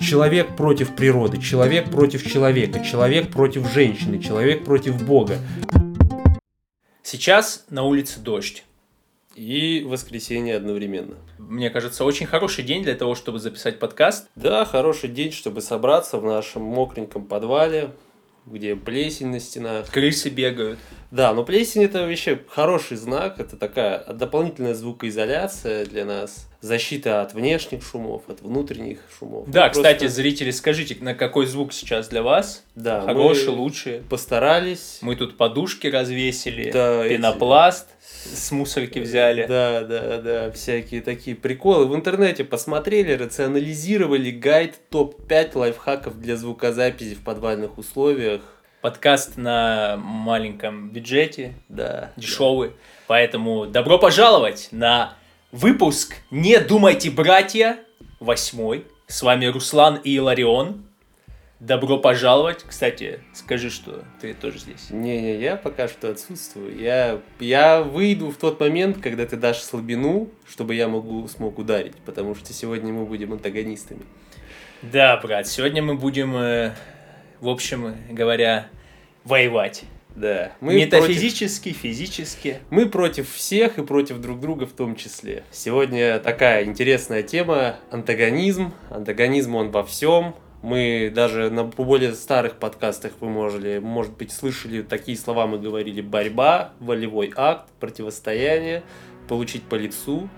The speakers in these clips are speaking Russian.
человек против природы, человек против человека, человек против женщины, человек против Бога. Сейчас на улице дождь. И воскресенье одновременно. Мне кажется, очень хороший день для того, чтобы записать подкаст. Да, хороший день, чтобы собраться в нашем мокреньком подвале, где плесень на стенах. Крысы бегают. Да, но плесень это вообще хороший знак, это такая дополнительная звукоизоляция для нас, защита от внешних шумов, от внутренних шумов. Да, мы кстати, просто... зрители, скажите, на какой звук сейчас для вас? Да, хороший, лучший. Постарались. Мы тут подушки развесили, да, пенопласт. Эти с мусорки взяли. Да, да, да, всякие такие приколы. В интернете посмотрели, рационализировали гайд топ-5 лайфхаков для звукозаписи в подвальных условиях. Подкаст на маленьком бюджете, да, дешевый. Да. Поэтому добро пожаловать на выпуск «Не думайте, братья!» восьмой. С вами Руслан и Иларион. Добро пожаловать. Кстати, скажи, что ты тоже здесь. Не-не, я пока что отсутствую. Я, я выйду в тот момент, когда ты дашь слабину, чтобы я могу, смог ударить, потому что сегодня мы будем антагонистами. Да, брат, сегодня мы будем, э, в общем говоря, воевать. Да. Мы Метафизически, против... физически. Мы против всех и против друг друга в том числе. Сегодня такая интересная тема антагонизм. Антагонизм он во всем мы даже на более старых подкастах вы можете, может быть, слышали такие слова, мы говорили борьба, волевой акт, противостояние, получить по лицу.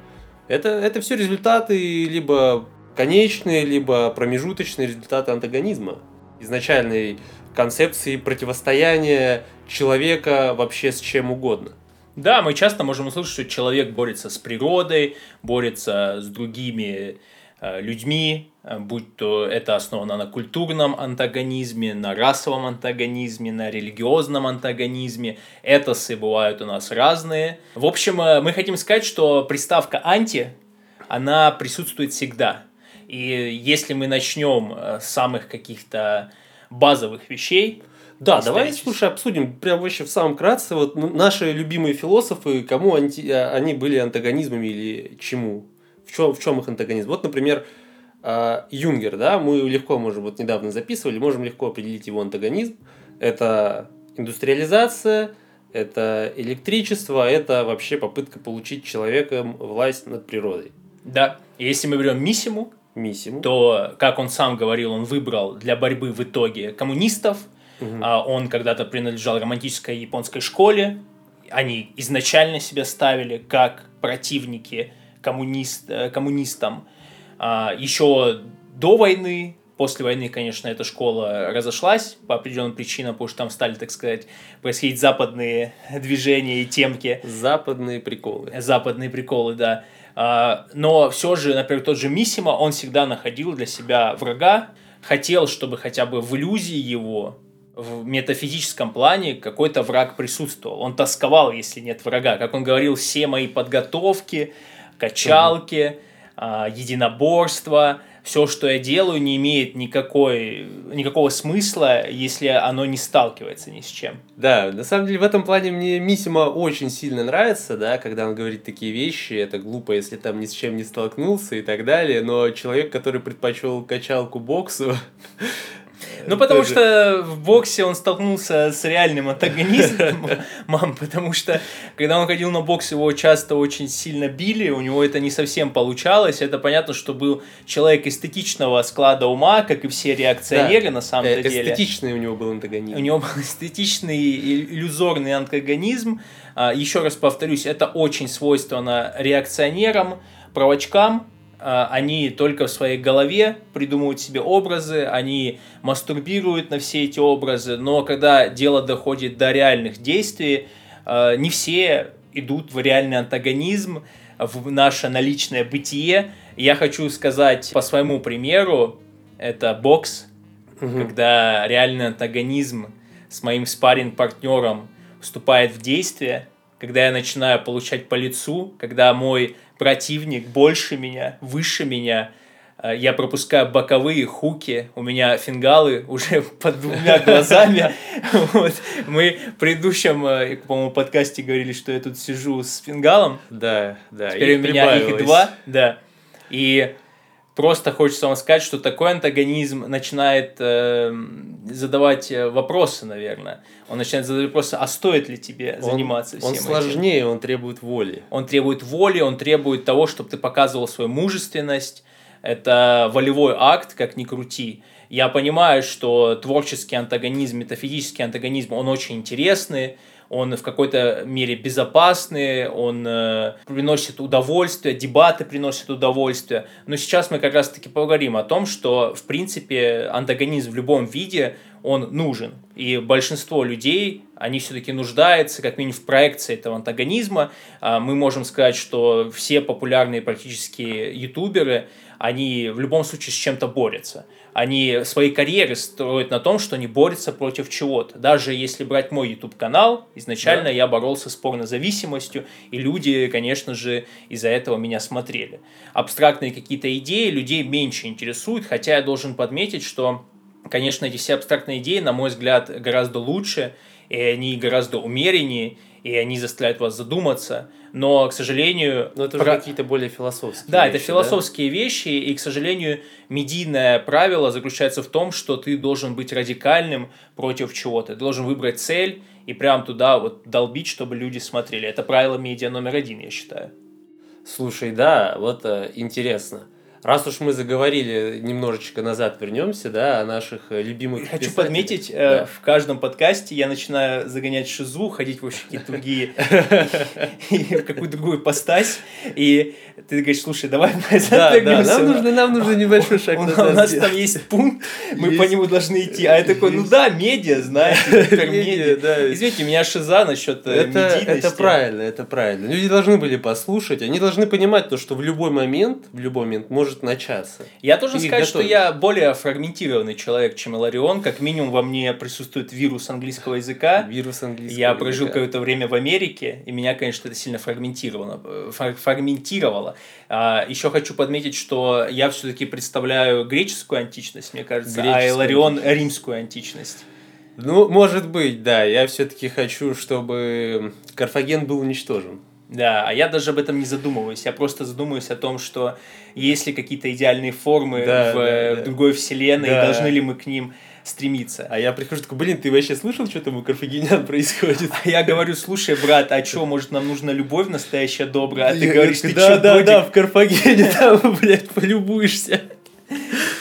Это, это все результаты либо конечные, либо промежуточные результаты антагонизма. Изначальной концепции противостояния человека вообще с чем угодно. Да, мы часто можем услышать, что человек борется с природой, борется с другими Э, людьми, будь то это основано на культурном антагонизме, на расовом антагонизме, на религиозном антагонизме. Этосы бывают у нас разные. В общем, э, мы хотим сказать, что приставка «анти», она присутствует всегда. И если мы начнем с самых каких-то базовых вещей, да, давай, слушай, обсудим прям вообще в самом кратце. Вот наши любимые философы, кому анти, они были антагонизмами или чему? В чем, в чем их антагонизм? Вот, например, Юнгер, да, мы легко можем, вот недавно записывали, можем легко определить его антагонизм. Это индустриализация, это электричество, это вообще попытка получить человеком власть над природой. Да, если мы берем Миссиму, Миссиму. то, как он сам говорил, он выбрал для борьбы в итоге коммунистов, угу. он когда-то принадлежал романтической японской школе, они изначально себя ставили как противники коммунист, э, коммунистам. А, еще до войны, после войны, конечно, эта школа разошлась по определенным причинам, потому что там стали, так сказать, происходить западные движения и темки. Западные приколы. Западные приколы, да. А, но все же, например, тот же Миссима, он всегда находил для себя врага, хотел, чтобы хотя бы в иллюзии его в метафизическом плане какой-то враг присутствовал. Он тосковал, если нет врага. Как он говорил, все мои подготовки, качалки, угу. Единоборство. Все, что я делаю, не имеет никакой, никакого смысла, если оно не сталкивается ни с чем. Да, на самом деле в этом плане мне Мисима очень сильно нравится, да, когда он говорит такие вещи, это глупо, если там ни с чем не столкнулся и так далее, но человек, который предпочел качалку боксу, Ну, потому что в боксе он столкнулся с реальным антагонизмом, мам, потому что когда он ходил на бокс, его часто очень сильно били, у него это не совсем получалось. Это понятно, что был человек эстетичного склада ума, как и все реакционеры на самом э, деле. Эстетичный у него был антагонизм. У него был эстетичный, иллюзорный антагонизм. А, еще раз повторюсь, это очень свойственно реакционерам, правочкам, они только в своей голове придумывают себе образы, они мастурбируют на все эти образы, но когда дело доходит до реальных действий, а, не все идут в реальный антагонизм, в наше наличное бытие. Я хочу сказать по своему примеру, это бокс, угу. когда реальный антагонизм с моим спарринг-партнером вступает в действие, когда я начинаю получать по лицу, когда мой противник больше меня, выше меня. Э, я пропускаю боковые хуки, у меня фингалы уже под двумя глазами. Вот. Мы в предыдущем, э, по-моему, подкасте говорили, что я тут сижу с фингалом. Да, да. Теперь у меня их два, да. И Просто хочется вам сказать, что такой антагонизм начинает э, задавать э, вопросы, наверное. Он начинает задавать вопросы, а стоит ли тебе Он- заниматься всем Он этим? сложнее, он требует воли. Он требует воли, он требует того, чтобы ты показывал свою мужественность. Это волевой акт, как ни крути. Я понимаю, что творческий антагонизм, метафизический антагонизм, он очень интересный, он в какой-то мере безопасный, он э, приносит удовольствие, дебаты приносят удовольствие. Но сейчас мы как раз-таки поговорим о том, что, в принципе, антагонизм в любом виде, он нужен. И большинство людей, они все-таки нуждаются, как минимум, в проекции этого антагонизма. А, Мы можем сказать, что все популярные практически ютуберы, они в любом случае с чем-то борются. Они свои карьеры строят на том, что они борются против чего-то. Даже если брать мой YouTube-канал, изначально Да. я боролся с порнозависимостью, и люди, конечно же, из-за этого меня смотрели. Абстрактные какие-то идеи людей меньше интересуют, хотя я должен подметить, что Конечно, эти все абстрактные идеи, на мой взгляд, гораздо лучше, и они гораздо умереннее, и они заставляют вас задуматься. Но, к сожалению... Но это уже про- какие-то более философские Да, вещи, это философские вещи, и, к сожалению, медийное правило заключается в том, что ты должен быть радикальным против чего-то. Ты должен выбрать цель и прям туда вот долбить, чтобы люди смотрели. Это правило медиа номер один, я считаю. Слушай, да, вот э, интересно. Раз уж мы заговорили, немножечко назад вернемся, да, о наших э, любимых Хочу писателях. подметить, э, Да. в каждом подкасте я начинаю загонять шизу, ходить вообще какие-то другие, в какую-то другую постась, и ты говоришь, слушай, давай мы Да, да, вернемся нам на- нужно, нам нужно небольшой шаг У нас там есть пункт, мы по нему должны идти. А я такой, ну да, медиа, знаете, Медиа, да. Извините, у меня шиза насчет э, это правильно, это правильно. Люди должны были послушать, они должны понимать то, что в любой момент, в любой момент может начаться. Я должен Ты сказать, что я более фрагментированный человек, чем Иларион. Как минимум во мне присутствует вирус английского языка. Вирус английского Я прожил языка. какое-то время в Америке, и меня, конечно, это сильно фрагментировало. э, фраг- фрагментировало. А, еще хочу подметить, что я все-таки представляю греческую античность, мне кажется, а Греческую Иларион античность. римскую античность. Ну, может быть, да. Я все-таки хочу, чтобы Карфаген был уничтожен. Да, а я даже об этом не задумываюсь. Я просто задумываюсь о том, что есть ли какие-то идеальные формы Да, в, да, э, в да. другой вселенной, Да. и должны ли мы к ним стремиться. А я прихожу такой, блин, ты вообще слышал, что там у карфагенян происходит? А я говорю, слушай, брат, а что, может, нам нужна любовь настоящая добрая? А ты Я говоришь, ты да, чё, да, додик?» да, в Карфагене там, блядь, полюбуешься.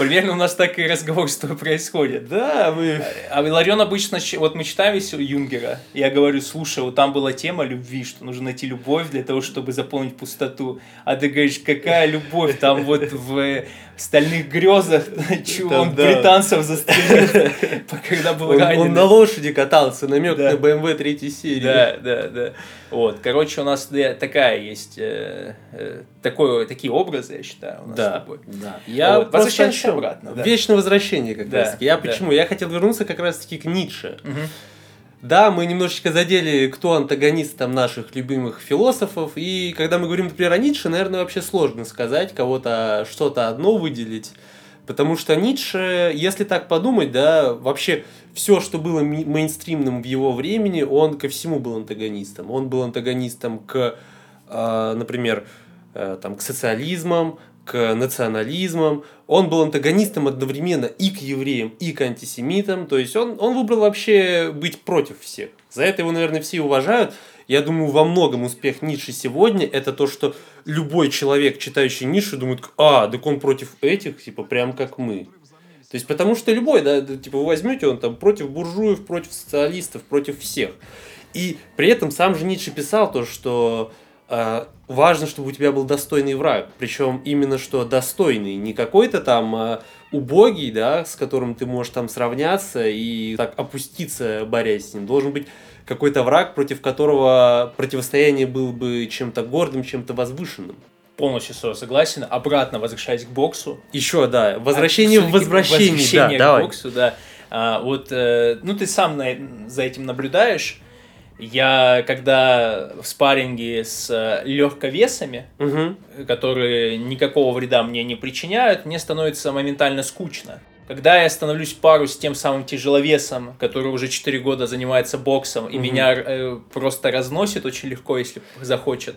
Примерно у нас так и разговор с тобой происходит. Да, мы... А Иларион обычно, вот мы читаем Юнгера, я говорю, слушай, вот там была тема любви, что нужно найти любовь для того, чтобы заполнить пустоту. А ты говоришь, какая любовь? Там вот в стальных грезах он британцев застрелил, когда был Он, ранен. он на лошади катался, намек на BMW третьей серии. Да, да, да. Вот, короче, у нас такая есть, э, э, такое, такие образы, я считаю, у нас с Да, тобой. да. Я Вот, чём? обратно, да. Вечное возвращение как Да, раз таки. Я почему? Я хотел вернуться как раз таки к Ницше. Мгм. Да, мы немножечко задели, кто антагонист там наших любимых философов, и когда мы говорим, например, о Ницше, наверное, вообще сложно сказать, кого-то что-то одно выделить, потому что Ницше, если так подумать, да, вообще все, что было мейнстримным в его времени, он ко всему был антагонистом. Он был антагонистом к, э, например, э, там, к социализмам, к национализмам. Он был антагонистом одновременно и к евреям, и к антисемитам. То есть он, он выбрал вообще быть против всех. За это его, наверное, все уважают. Я думаю, во многом успех Ницше сегодня это то, что любой человек, читающий Ницше, думает, а, так он против этих, типа, прям как мы. То есть, потому что любой, да, типа, вы возьмете, он там против буржуев, против социалистов, против всех. И при этом сам же Ницше писал то, что важно, чтобы у тебя был достойный враг. Причем именно что достойный, не какой-то там э, убогий, да, с которым ты можешь там сравняться и так опуститься, борясь с ним. Должен быть какой-то враг, против которого противостояние было бы чем-то гордым, чем-то возвышенным. Полностью согласен. Обратно возвращаясь к боксу. Еще, да, возвращение А, в всё-таки возвращение, да, возвращение к давай. боксу, да. А, вот, э, ну ты сам на- за этим наблюдаешь. Я, когда в спарринге с э, легковесами, Мгм. которые никакого вреда мне не причиняют, мне становится моментально скучно. Когда я становлюсь пару с тем самым тяжеловесом, который уже 4 года занимается боксом, и меня э, просто разносит очень легко, если захочет,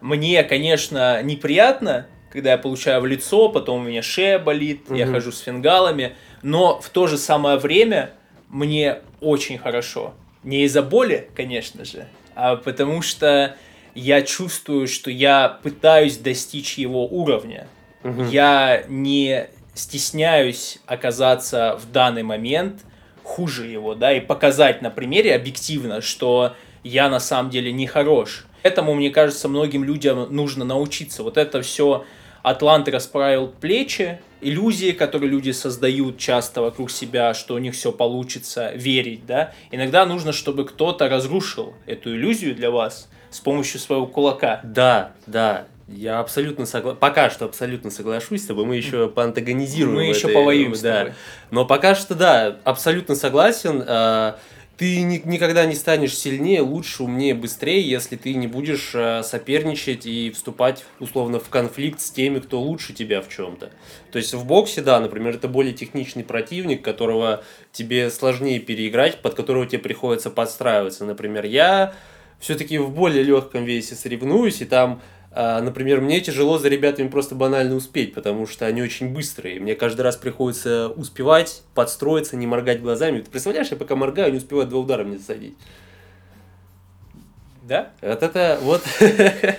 мне, конечно, неприятно когда я получаю в лицо, потом у меня шея болит, я Мгм. хожу с фингалами, но в то же самое время мне очень хорошо. Не из-за боли, конечно же, а потому что я чувствую, что я пытаюсь достичь его уровня. Мгм. Я не стесняюсь оказаться в данный момент хуже его, да, и показать на примере объективно, что я на самом деле не хорош. Этому, мне кажется, многим людям нужно научиться. Вот это все Атлант расправил плечи, иллюзии, которые люди создают часто вокруг себя, что у них все получится, верить, да. Иногда нужно, чтобы кто-то разрушил эту иллюзию для вас с помощью своего кулака. Да, да. Я абсолютно согласен. Пока что абсолютно соглашусь с тобой. Мы еще поантагонизируем. Мы в еще этой- повоюем да. Но пока что, да, абсолютно согласен. Ты ни- никогда не станешь сильнее, лучше, умнее, быстрее, если ты не будешь а, соперничать и вступать, условно, в конфликт с теми, кто лучше тебя в чем-то. То есть в боксе, да, например, это более техничный противник, которого тебе сложнее переиграть, под которого тебе приходится подстраиваться. Например, я все-таки в более легком весе соревнуюсь, и там, например, мне тяжело за ребятами просто банально успеть, потому что они очень быстрые. Мне каждый раз приходится успевать, подстроиться, не моргать глазами. Ты представляешь, я пока моргаю, не успеваю два удара мне засадить. Да? Вот это вот...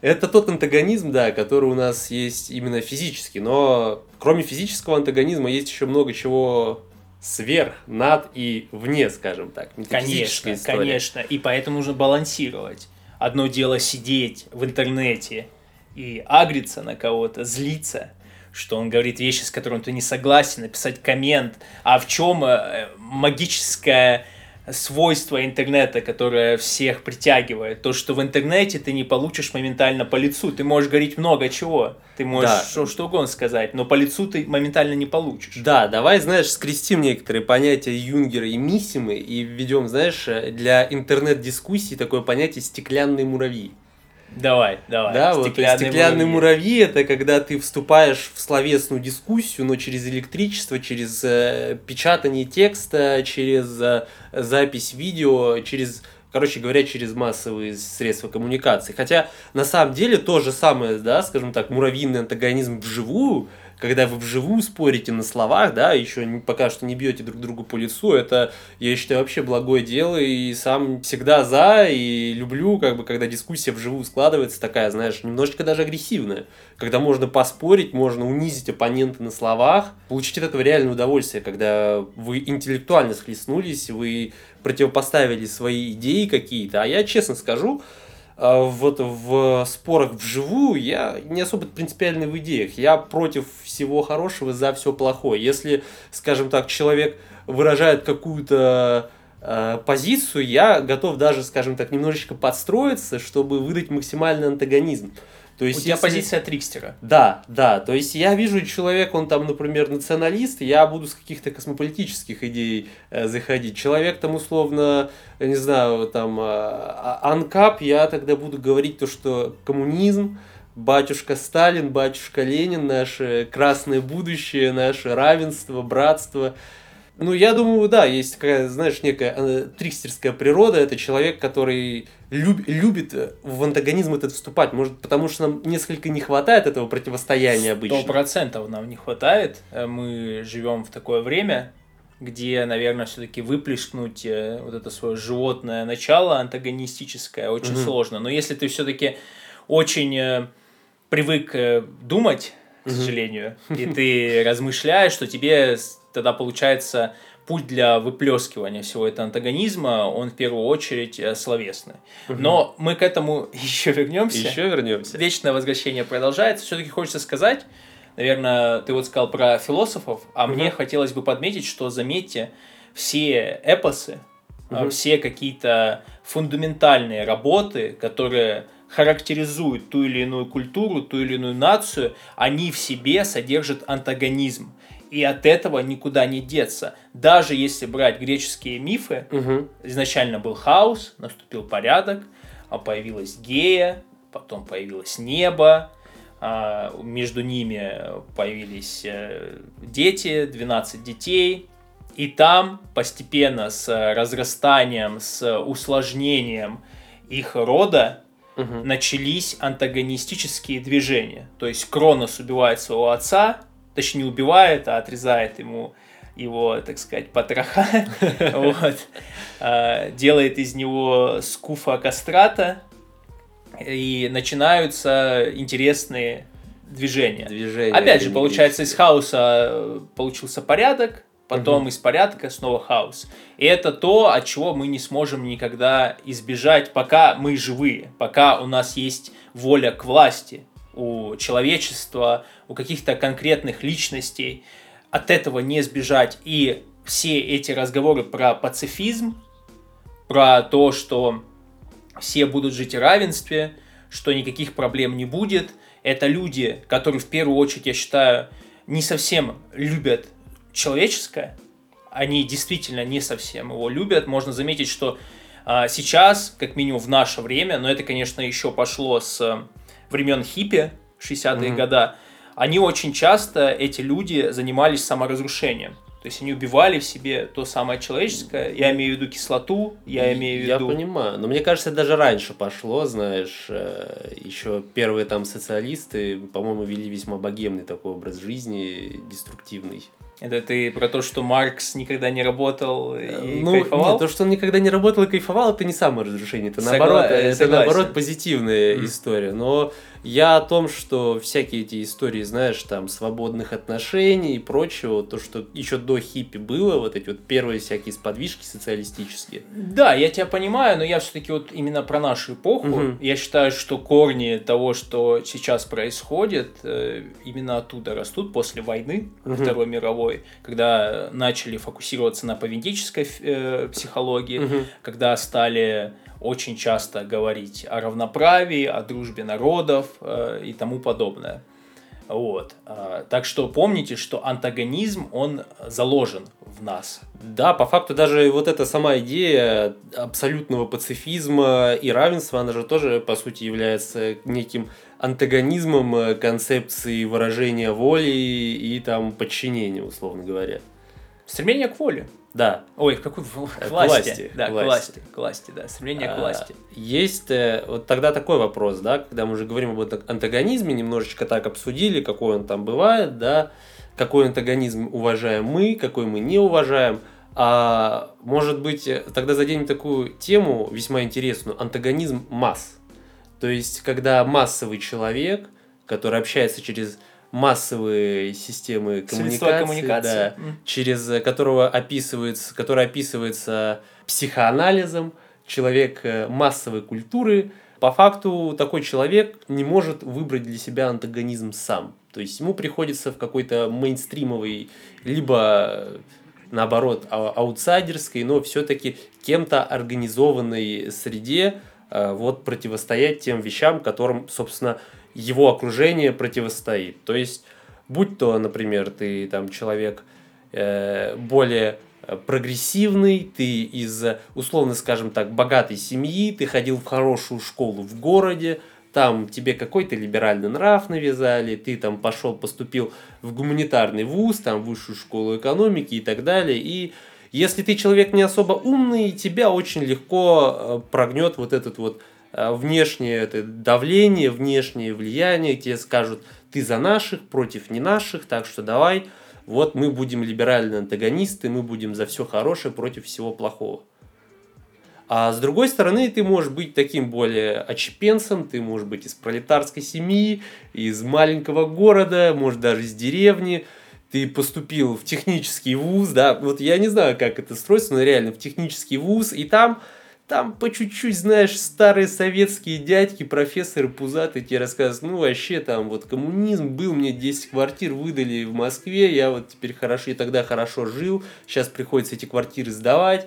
Это тот антагонизм, да, который у нас есть именно физически. Но кроме физического антагонизма есть еще много чего сверх, над и вне, скажем так. Конечно, конечно. И поэтому нужно балансировать. Одно дело сидеть в интернете и агриться на кого-то, злиться, что он говорит вещи, с которыми ты не согласен, написать коммент. А в чем э, магическое свойство интернета, которое всех притягивает? То, что в интернете ты не получишь моментально по лицу. Ты можешь говорить много чего. Ты можешь Да. что, что угодно сказать, но по лицу ты моментально не получишь. Да, давай, знаешь, скрестим некоторые понятия Юнгера и Миссимы и введем, знаешь, для интернет-дискуссий такое понятие «стеклянные муравьи». Давай, давай. Да, вот стеклянные, муравьи. это когда ты вступаешь в словесную дискуссию, но через электричество, через э, печатание текста, через э, запись видео, через, короче говоря, через массовые средства коммуникации. Хотя на самом деле то же самое, да, скажем так, муравьиный антагонизм вживую, когда вы вживую спорите на словах, да, еще пока что не бьете друг другу по лицу, это, я считаю, вообще благое дело, и сам всегда за, и люблю, как бы, когда дискуссия вживую складывается такая, знаешь, немножечко даже агрессивная, когда можно поспорить, можно унизить оппонента на словах, получить от этого реальное удовольствие, когда вы интеллектуально схлестнулись, вы противопоставили свои идеи какие-то, а я честно скажу, а, вот в спорах вживую я не особо принципиальный в идеях. Я против всего хорошего, за все плохое. Если, скажем так, человек выражает какую-то э, позицию, я готов даже, скажем так, немножечко подстроиться, чтобы выдать максимальный антагонизм. То У есть, тебя если- позиция трикстера. да, да. То есть я вижу человека, он там, например, националист, я буду с каких-то космополитических идей э, заходить. Человек там условно, я не знаю, там а, а, анкап, я тогда буду говорить то, что коммунизм, батюшка Сталин, батюшка Ленин, наше красное будущее, наше равенство, братство. Ну, я думаю, да, есть такая, знаешь, некая э, трикстерская природа. Это человек, который люб- любит в антагонизм этот вступать. Может, потому что нам несколько не хватает этого противостояния Сто обычно. процентов нам не хватает. Э, Мы живем в такое время, где, наверное, все-таки выплеснуть э, вот это свое животное начало антагонистическое очень Мгм. сложно. Но если ты все-таки очень привык э, думать, к сожалению, и ты размышляешь, что тебе тогда получается путь для выплескивания всего этого антагонизма, он в первую очередь э, словесный. Но мы к этому еще вернемся. Еще вернемся. Вечное возвращение продолжается. Все-таки хочется сказать, наверное, ты вот сказал про философов, а мне хотелось бы подметить, что, заметьте, все эпосы, Мгм. все какие-то фундаментальные работы, которые характеризуют ту или иную культуру, ту или иную нацию, они в себе содержат антагонизм. И от этого никуда не деться. Даже если брать греческие мифы, Мгм. изначально был хаос, наступил порядок, а появилась гея, потом появилось небо, а, между ними появились э, дети, 12 детей, и там постепенно с разрастанием, с усложнением их рода Мгм. начались антагонистические движения. То есть Кронос убивает своего отца, точнее не убивает, а отрезает ему его, так сказать, потроха, вот, А, делает из него скуфа кастрата, и начинаются интересные движения. Движение. Опять же, получается, из хаоса получился порядок, потом из порядка снова хаос. И это то, от чего мы не сможем никогда избежать, пока мы живые, пока у нас есть воля к власти у человечества, у каких-то конкретных личностей. От этого не сбежать. И все эти разговоры про пацифизм, про то, что все будут жить в равенстве, что никаких проблем не будет. Это люди, которые в первую очередь, я считаю, не совсем любят человеческое. Они действительно не совсем его любят. Можно заметить, что а, сейчас, как минимум в наше время, но это, конечно, еще пошло с э, времен хиппи, 60-е Мгм. года, они очень часто, эти люди, занимались саморазрушением. То есть они убивали в себе то самое человеческое. Я имею в виду кислоту, я имею в Я виду... понимаю, но мне кажется, даже раньше пошло, знаешь, э, еще первые там социалисты, по-моему, вели весьма богемный такой образ жизни, деструктивный. Это ты про то, что Маркс никогда не работал и ну, кайфовал? нет, то, что он никогда не работал и кайфовал, это не саморазрушение, это Согла- наоборот, э, это согласен. наоборот позитивная Мгм. история. Но я о том, что всякие эти истории, знаешь, там свободных отношений и прочего, то, что еще до хиппи было, вот эти вот первые всякие сподвижки социалистические. Да, я тебя понимаю, но я все-таки вот именно про нашу эпоху. Мгм. Я считаю, что корни того, что сейчас происходит, э, именно оттуда растут после войны Мгм. Второй мировой, когда начали фокусироваться на поведенческой э, психологии, Мгм. когда стали очень часто говорить о равноправии, о дружбе народов э, и тому подобное. Вот. А, Так что помните, что антагонизм, он заложен в нас. Да, по факту даже вот эта сама идея абсолютного пацифизма и равенства, она же тоже, по сути, является неким антагонизмом э, концепции выражения воли и там подчинения, условно говоря. Стремление к воле. Да. Ой, в какой Э, к власти. Да, к власти. К власти, да. Стремление к А, власти. Есть э, вот тогда такой вопрос, да, когда мы уже говорим об антаг- антагонизме, немножечко так обсудили, какой он там бывает, да, какой антагонизм уважаем мы, какой мы не уважаем. А может быть, э, тогда заденем такую тему весьма интересную, антагонизм масс. То есть, когда массовый человек, который общается через массовые системы коммуникации, коммуникации. да, М. через э, которого описывается, который описывается психоанализом, человек э, массовой культуры, по факту такой человек не может выбрать для себя антагонизм сам. То есть ему приходится в какой-то мейнстримовый, либо э, наоборот а- аутсайдерской, но все-таки кем-то организованной среде вот противостоять тем вещам, которым, собственно, его окружение противостоит. То есть, будь то, например, ты там человек э, более э, прогрессивный, ты из, условно скажем так, богатой семьи, ты ходил в хорошую школу в городе, там тебе какой-то либеральный нрав навязали, ты там пошел, поступил в гуманитарный вуз, там высшую школу экономики и так далее, и если ты человек не особо умный, тебя очень легко э, прогнет вот этот вот внешнее это давление, внешнее влияние, тебе скажут, ты за наших, против не наших, так что давай, вот мы будем либеральные антагонисты, мы будем за все хорошее против всего плохого. А с другой стороны, ты можешь быть таким более очепенцем, ты можешь быть из пролетарской семьи, из маленького города, может даже из деревни, ты поступил в технический вуз, да, вот я не знаю, как это строится, но реально в технический вуз, и там, там по чуть-чуть, знаешь, старые советские дядьки, профессоры пузатые тебе рассказывают, ну вообще там вот коммунизм был, мне 10 квартир выдали в Москве, я вот теперь хорошо, и тогда хорошо жил, сейчас приходится эти квартиры сдавать,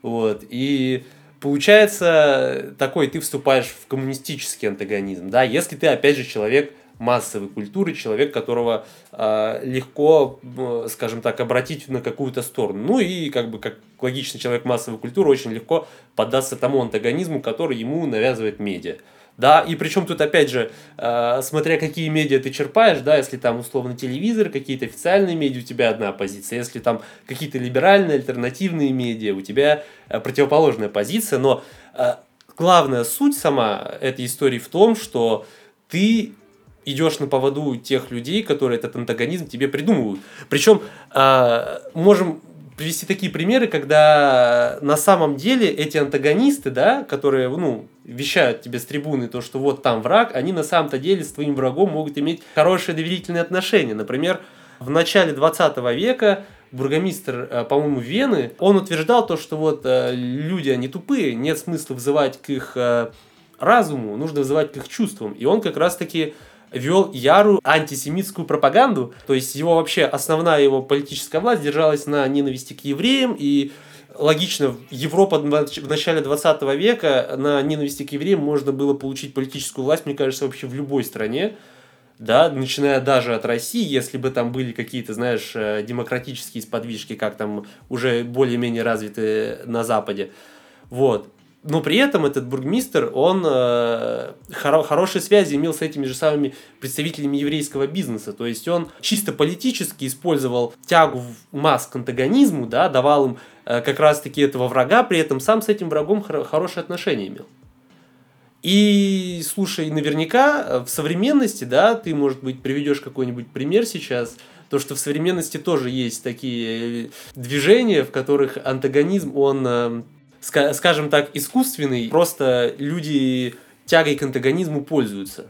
вот, и получается такой, ты вступаешь в коммунистический антагонизм, да, если ты, опять же, человек массовой культуры, человек, которого э, легко, э, скажем так, обратить на какую-то сторону. Ну и как бы как логичный человек массовой культуры очень легко поддаться тому антагонизму, который ему навязывает медиа. Да, и причем тут опять же, э, смотря какие медиа ты черпаешь, да, если там условно телевизор, какие-то официальные медиа, у тебя одна позиция, если там какие-то либеральные, альтернативные медиа, у тебя э, противоположная позиция, но э, главная суть сама этой истории в том, что ты идешь на поводу тех людей, которые этот антагонизм тебе придумывают. Причем э, можем привести такие примеры, когда на самом деле эти антагонисты, да, которые, ну, вещают тебе с трибуны то, что вот там враг, они на самом-то деле с твоим врагом могут иметь хорошие доверительные отношения. Например, в начале 20 века бургомистр, э, по-моему, Вены, он утверждал то, что вот э, люди, они тупые, нет смысла вызывать к их э, разуму, нужно вызывать к их чувствам. И он как раз-таки вел ярую антисемитскую пропаганду, то есть его вообще основная его политическая власть держалась на ненависти к евреям, и логично, Европа в начале 20 века на ненависти к евреям можно было получить политическую власть, мне кажется, вообще в любой стране, да, начиная даже от России, если бы там были какие-то, знаешь, э, демократические сподвижки, как там уже более-менее развиты на Западе. Вот. Но при этом этот бургмистр, он э, хоро хорошие связи имел с этими же самыми представителями еврейского бизнеса. То есть он чисто политически использовал тягу масс к антагонизму, да, давал им э, как раз-таки этого врага, при этом сам с этим врагом хор хорошие отношения имел. И слушай, наверняка э, в современности, да, ты, может быть, приведешь какой-нибудь пример сейчас, то, что в современности тоже есть такие э, движения, в которых антагонизм, он, э, скажем так, искусственный, просто люди тягой к антагонизму пользуются.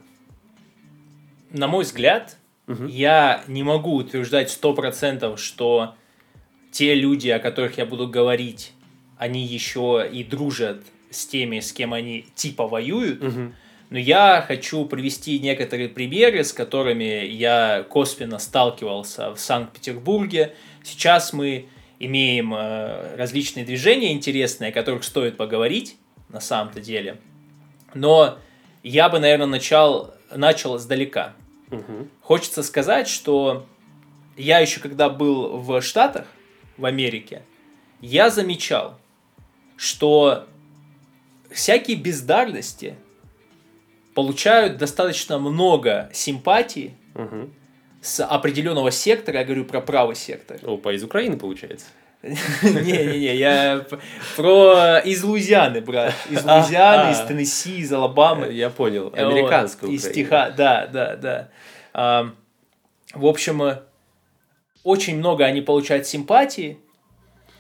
На мой взгляд, угу. я не могу утверждать сто процентов, что те люди, о которых я буду говорить, они еще и дружат с теми, с кем они типа воюют. Угу. Но я хочу привести некоторые примеры, с которыми я косвенно сталкивался в Санкт-Петербурге. Сейчас мы имеем э, различные движения интересные, о которых стоит поговорить на самом-то деле. Но я бы, наверное, начал, начал издалека. Угу. Хочется сказать, что я еще когда был в Штатах, в Америке, я замечал, что всякие бездарности получают достаточно много симпатии угу. С определенного сектора, я говорю про правый сектор. Опа, из Украины получается. Не-не-не, я про из Луизианы, брат. Из Луизианы, из Теннесси, из Алабамы. Я понял, американскую Из Тиха, да, да, да. В общем, очень много они получают симпатии,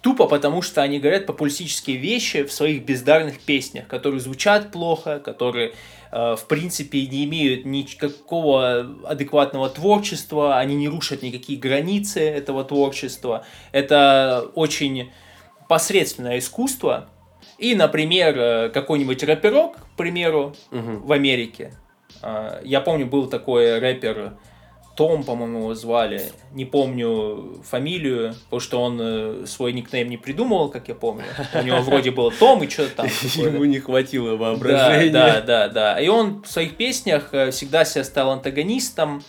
Тупо потому, что они говорят популистические вещи в своих бездарных песнях, которые звучат плохо, которые, э, в принципе, не имеют никакого адекватного творчества, они не рушат никакие границы этого творчества. Это очень посредственное искусство. И, например, э, какой-нибудь рэперок, к примеру, угу. в Америке. Э, я помню, был такой рэпер том, по-моему, его звали. Не помню фамилию, потому что он э, свой никнейм не придумывал, как я помню. У него вроде было Том и что-то там. Ему не хватило воображения. Да, да, да, И он в своих песнях э, всегда себя стал антагонистом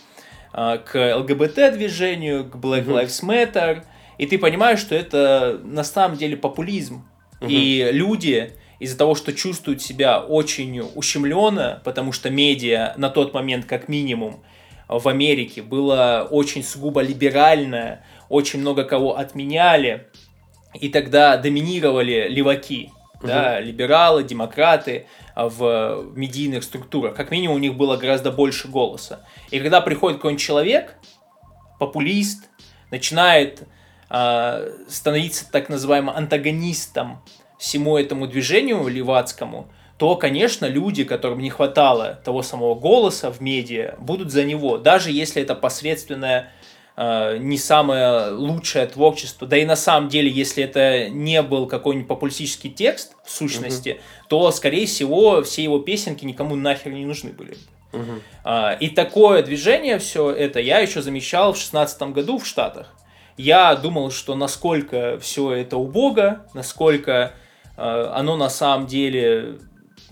э, к ЛГБТ-движению, к Black Lives Matter. И ты понимаешь, что это на самом деле популизм. И люди из-за того, что чувствуют себя очень ущемленно, потому что медиа на тот момент, как минимум, в Америке было очень сугубо либеральное, очень много кого отменяли, и тогда доминировали леваки, угу. да, либералы, демократы а, в медийных структурах. Как минимум у них было гораздо больше голоса. И когда приходит какой-нибудь человек, популист, начинает э, становиться так называемым антагонистом всему этому движению левацкому, то, конечно, люди, которым не хватало того самого голоса в медиа, будут за него, даже если это посредственное э, не самое лучшее творчество. Да и на самом деле, если это не был какой-нибудь популистический текст в сущности, угу. то, скорее всего, все его песенки никому нахер не нужны были. Угу. И такое движение, все это я еще замечал в шестнадцатом году в Штатах. Я думал, что насколько все это убого, насколько э, оно на самом деле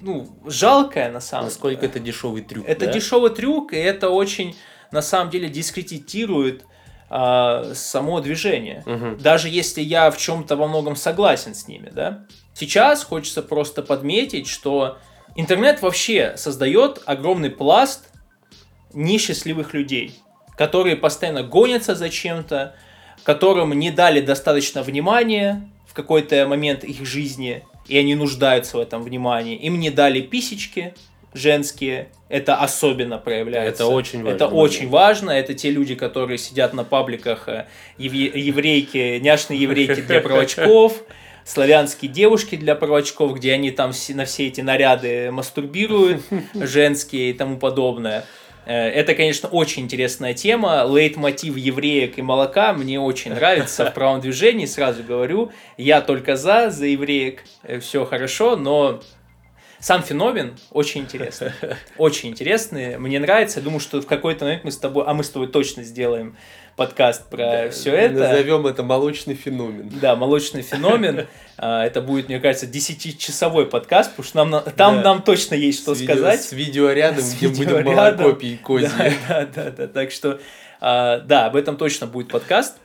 ну, жалкое на самом Насколько деле. это дешевый трюк. Это да? дешевый трюк, и это очень, на самом деле, дискредитирует а, само движение. Угу. Даже если я в чем-то во многом согласен с ними, да. Сейчас хочется просто подметить, что интернет вообще создает огромный пласт несчастливых людей, которые постоянно гонятся за чем-то, которым не дали достаточно внимания в какой-то момент их жизни – и они нуждаются в этом внимании. Им не дали писечки женские, это особенно проявляется. Это очень важно. Это очень важно. Это те люди, которые сидят на пабликах э, еврейки, няшные еврейки для правочков, славянские девушки для правочков, где они там на все эти наряды мастурбируют, женские и тому подобное. Э, Это, конечно, очень интересная тема. Лейтмотив евреек и молока мне очень нравится в правом движении, сразу говорю. Я только за, за евреек, все хорошо, но сам феномен очень интересный. Очень интересный. Мне нравится. Я думаю, что в какой-то момент мы с тобой, а мы с тобой точно сделаем подкаст про все это. Назовем это молочный феномен. Да, молочный феномен. А, Это будет, мне кажется, 10-часовой подкаст, потому что нам, на- там Да. нам точно есть что С видео- сказать. С видеорядом, С где будем видеорядом. молоко пить козье. Да, да, да, да. Так что, а, да, об этом точно будет подкаст.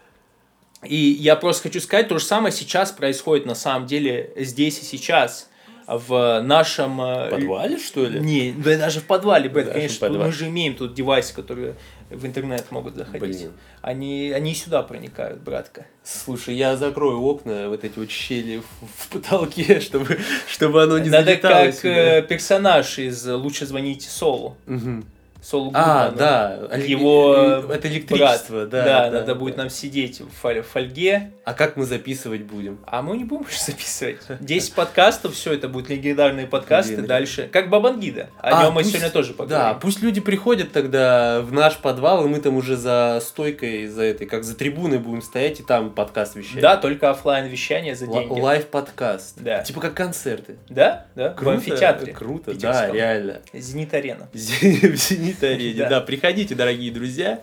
И я просто хочу сказать, то же самое сейчас происходит на самом деле здесь и сейчас. В нашем... э, подвале, что ли? Не, да даже в подвале, Бэт, конечно, подвале. мы же имеем тут девайсы, которые в интернет могут заходить. Блин. Они, они сюда проникают, братка. Слушай, я закрою окна, вот эти вот щели в, в потолке, чтобы, чтобы оно не Надо как сюда. э, персонаж из «Лучше звоните Солу». Мгм. Солу А, да. Его э, Это электричество, брат. да. Да, да, надо будет да. нам сидеть в фоль- в фольге, А как мы записывать будем? а мы не будем больше записывать. 10 подкастов, все это будут легендарные подкасты. Блин, Дальше, как Бабангида. О А, нем мы сегодня тоже Да, поговорим. пусть люди приходят тогда в наш подвал, и мы там уже за стойкой, за этой, как за трибуной будем стоять, и там подкаст вещать. Да, только оффлайн вещание за деньги. Лайв-подкаст. Да. Типа как концерты. Да, да, в Круто, амфитеатре. Круто, да, реально. Зенит-арена. В Да. Да, приходите, дорогие друзья.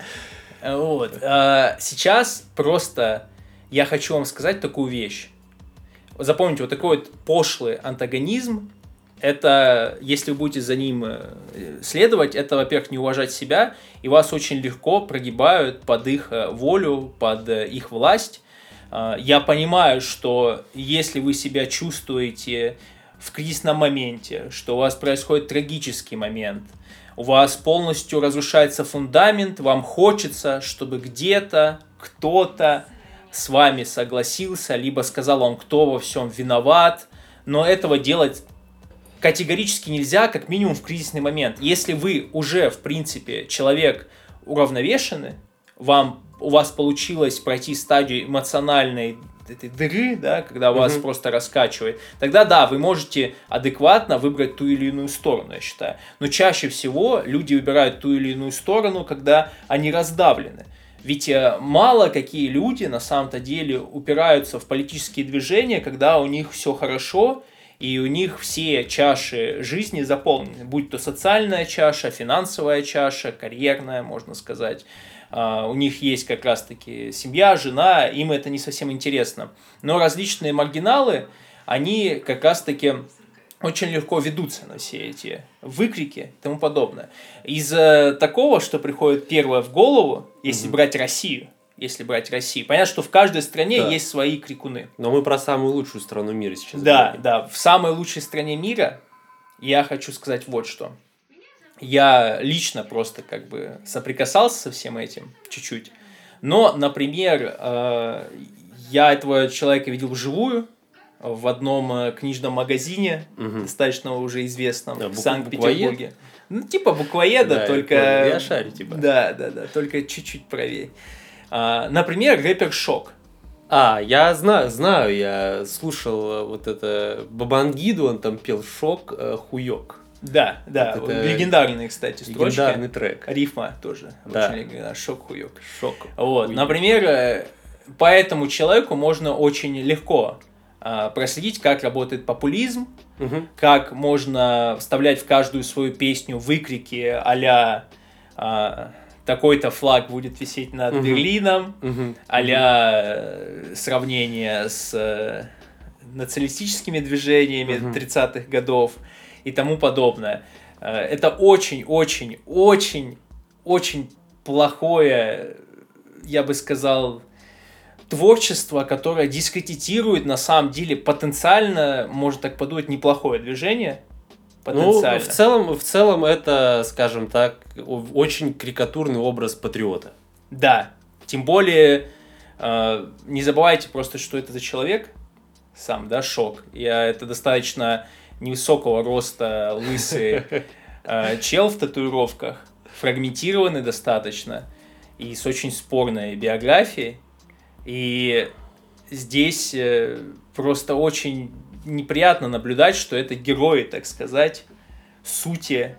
Вот. а, Сейчас просто я хочу вам сказать такую вещь. Запомните, вот такой вот пошлый антагонизм, это, если вы будете за ним э, следовать, это, во-первых, не уважать себя, и вас очень легко прогибают под их э, волю, под э, их власть. А, Я понимаю, что если вы себя чувствуете в кризисном моменте, что у вас происходит трагический момент, у вас полностью разрушается фундамент, вам хочется, чтобы где-то кто-то с вами согласился, либо сказал вам, кто во всем виноват, но этого делать категорически нельзя, как минимум в кризисный момент. Если вы уже, в принципе, человек уравновешенный, вам, у вас получилось пройти стадию эмоциональной этой дыры, да, когда вас Мгм. просто раскачивает, тогда да, вы можете адекватно выбрать ту или иную сторону, я считаю. Но чаще всего люди выбирают ту или иную сторону, когда они раздавлены. Ведь э, мало какие люди на самом-то деле упираются в политические движения, когда у них все хорошо, и у них все чаши жизни заполнены, будь то социальная чаша, финансовая чаша, карьерная, можно сказать. А, У них есть как раз-таки семья, жена, им это не совсем интересно. Но различные маргиналы, они как раз-таки очень легко ведутся на все эти выкрики и тому подобное. Из такого, что приходит первое в голову, если Мгм. брать Россию, если брать Россию, понятно, что в каждой стране Да. есть свои крикуны. Но мы про самую лучшую страну мира сейчас Да, говорим. да. В самой лучшей стране мира я хочу сказать вот что. Я лично просто как бы соприкасался со всем этим чуть-чуть. Но, например, э, я этого человека видел вживую в одном э, книжном магазине, Мгм. достаточно уже известном Да, в Санкт-Петербурге. Ну, типа буквоеда, Да, только... я шарю, типа. Да, да, да, только чуть-чуть правее. А, например, рэпер Шок. А, я знаю, знаю, я слушал э, вот это Бабангиду, он там пел «Шок, э, хуёк». Да, да, Вот это легендарные, кстати, строчки. Легендарный трек. Рифма тоже. Да. Очень легендарная. Шок хуёк. Шок. Вот, Хуёк. например, э, по этому человеку можно очень легко а, проследить, как работает популизм, Мгм. как можно вставлять в каждую свою песню выкрики а-ля а, такой-то флаг будет висеть над Мгм. Берлином, Мгм. а-ля э, сравнение с э, националистическими движениями Мгм. 30-х годов и тому подобное. Э, Это очень-очень, очень, очень плохое, я бы сказал, творчество, которое дискредитирует на самом деле потенциально, может так подумать, неплохое движение. Ну, в целом, в целом это, скажем так, очень карикатурный образ патриота. Да. Тем более, э, не забывайте просто, что это за человек. сам, да, шок. Я это достаточно невысокого роста лысый э, чел в татуировках, фрагментированный достаточно и с очень спорной биографией. И здесь э, просто очень неприятно наблюдать, что это герои, так сказать, сути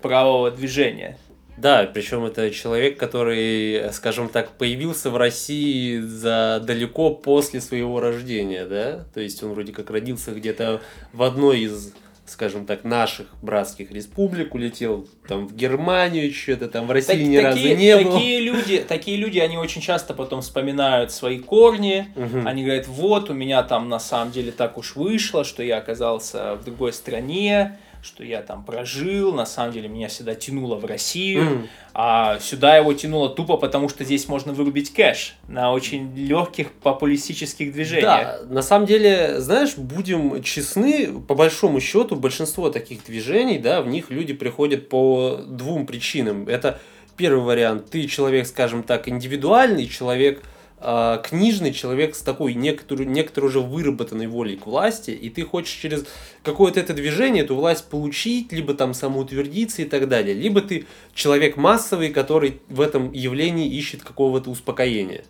правого движения. Да, причем это человек, который, скажем так, появился в России за далеко после своего рождения, да? То есть он вроде как родился где-то в одной из скажем так, наших братских республик, улетел там в Германию, что-то там в России так, ни такие, разу не такие был. Люди, такие люди, они очень часто потом вспоминают свои корни, угу. они говорят, вот, у меня там на самом деле так уж вышло, что я оказался в другой стране, что я там прожил, на самом деле меня всегда тянуло в Россию, mm. а сюда его тянуло тупо, потому что здесь можно вырубить кэш на очень легких популистических движениях. Да, на самом деле, знаешь, будем честны, по большому счету, большинство таких движений, да, в них люди приходят по двум причинам. Это первый вариант, ты человек, скажем так, индивидуальный, человек, э, книжный человек с такой некоторой, некоторой уже выработанной волей к власти, и ты хочешь через какое-то это движение эту власть получить, либо там самоутвердиться и так далее, либо ты человек массовый, который в этом явлении ищет какого-то успокоения.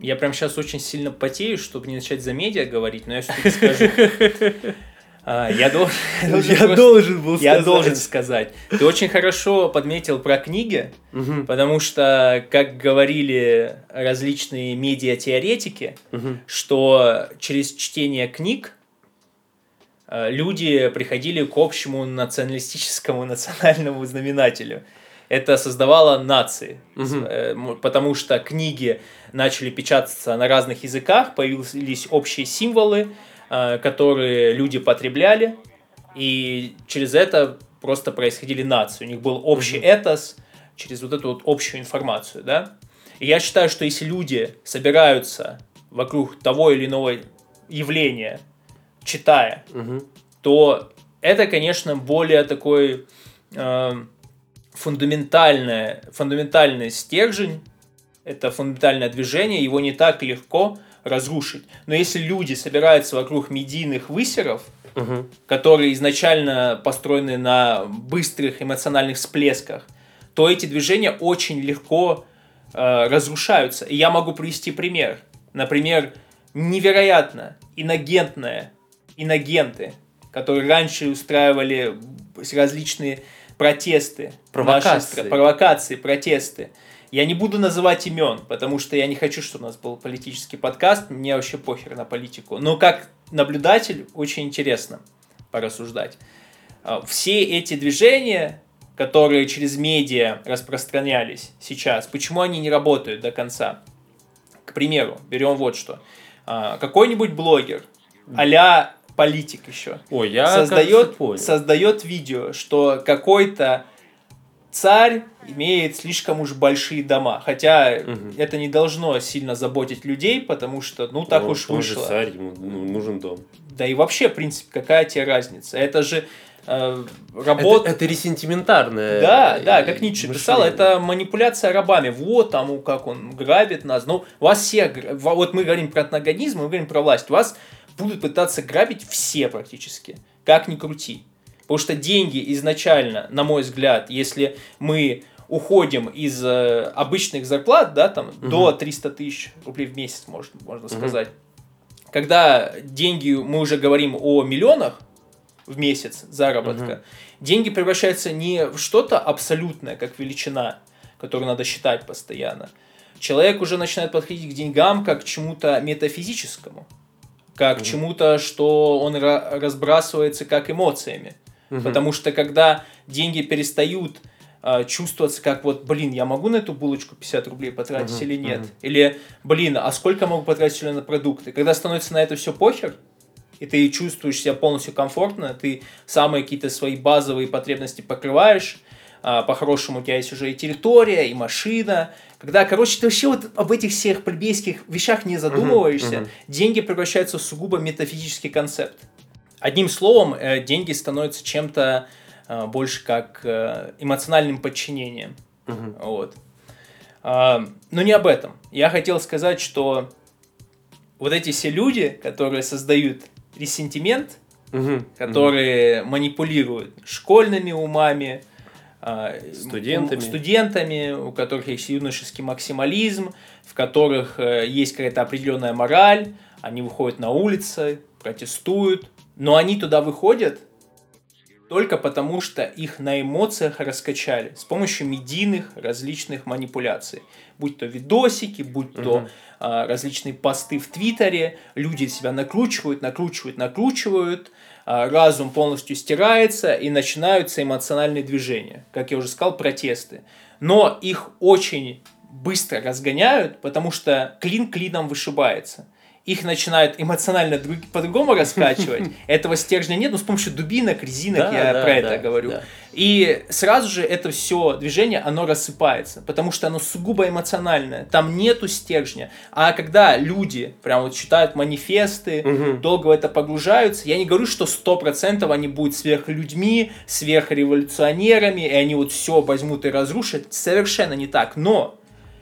Я прям сейчас очень сильно потею, чтобы не начать за медиа говорить, но я все-таки скажу. А, я должен, я должен был я сказать. должен сказать. Ты очень хорошо подметил про книги, угу. потому что, как говорили различные медиа-теоретики, угу. что через чтение книг э, люди приходили к общему националистическому национальному знаменателю. Это создавало нации, угу. потому что книги начали печататься на разных языках, появились общие символы, которые люди потребляли, и через это просто происходили нации. У них был общий этос через вот эту вот общую информацию, да. И я считаю, что если люди собираются вокруг того или иного явления, читая, угу. то это, конечно, более такой э, фундаментальный, фундаментальный стержень, это фундаментальное движение, его не так легко разрушить. Но если люди собираются вокруг медийных высеров, угу. которые изначально построены на быстрых эмоциональных всплесках, то эти движения очень легко э, разрушаются. И я могу привести пример. Например, невероятно иногентное, иногенты, которые раньше устраивали различные протесты, провокации, наши, провокации протесты. Я не буду называть имен, потому что я не хочу, чтобы у нас был политический подкаст. Мне вообще похер на политику. Но как наблюдатель очень интересно порассуждать. А, все эти движения, которые через медиа распространялись сейчас, почему они не работают до конца? К примеру, берем вот что. А, какой-нибудь блогер, а политик еще, Ой, я создает, создает видео, что какой-то царь имеет слишком уж большие дома. Хотя угу. это не должно сильно заботить людей, потому что, ну, так он, уж он вышло. Же царь, ему ну, нужен дом. Да и вообще, в принципе, какая тебе разница? Это же э, работа... Это, это ресентиментарное. Да, да, как Ницше писал, это манипуляция рабами. Вот там, как он грабит нас. Ну, вас все... Вот мы говорим про антагонизм, мы говорим про власть. Вас будут пытаться грабить все практически. Как ни крути. Потому что деньги изначально, на мой взгляд, если мы уходим из э, обычных зарплат, да, там, угу. до 300 тысяч рублей в месяц, можно, можно угу. сказать. Когда деньги, мы уже говорим о миллионах в месяц заработка, угу. деньги превращаются не в что-то абсолютное, как величина, которую надо считать постоянно. Человек уже начинает подходить к деньгам как к чему-то метафизическому, как к чему-то, что он разбрасывается как эмоциями. Угу. Потому что когда деньги перестают э, чувствоваться как вот, блин, я могу на эту булочку 50 рублей потратить угу. или нет? Угу. Или, блин, а сколько могу потратить на продукты? Когда становится на это все похер, и ты чувствуешь себя полностью комфортно, ты самые какие-то свои базовые потребности покрываешь, а, по-хорошему у тебя есть уже и территория, и машина. Когда, короче, ты вообще вот об этих всех плебейских вещах не задумываешься, uh-huh, uh-huh. деньги превращаются в сугубо метафизический концепт. Одним словом, э, деньги становятся чем-то э, больше как э, эмоциональным подчинением. Угу. Вот. А, но не об этом. Я хотел сказать, что вот эти все люди, которые создают ресентимент, Мгм. которые манипулируют школьными умами, а, Студентами. студентами, у которых есть юношеский максимализм, в которых есть какая-то определенная мораль, они выходят на улицы, протестуют, но они туда выходят только потому, что их на эмоциях раскачали с помощью медийных различных манипуляций. Будь то видосики, будь то Мгм. а, различные посты в Твиттере, люди себя накручивают, накручивают, накручивают, а, разум полностью стирается и начинаются эмоциональные движения, как я уже сказал, протесты. Но их очень быстро разгоняют, потому что клин клином вышибается. Их начинают эмоционально друг- по-другому раскачивать. Этого стержня нет, но с помощью дубинок, резинок, Да, я да, про да, это говорю. да. И сразу же это все движение, оно рассыпается, потому что оно сугубо эмоциональное, там нету стержня. А когда люди прям вот читают манифесты, Мгм. долго в это погружаются, я не говорю, что 100% они будут сверхлюдьми, сверхреволюционерами, и они вот все возьмут и разрушат, совершенно не так. Но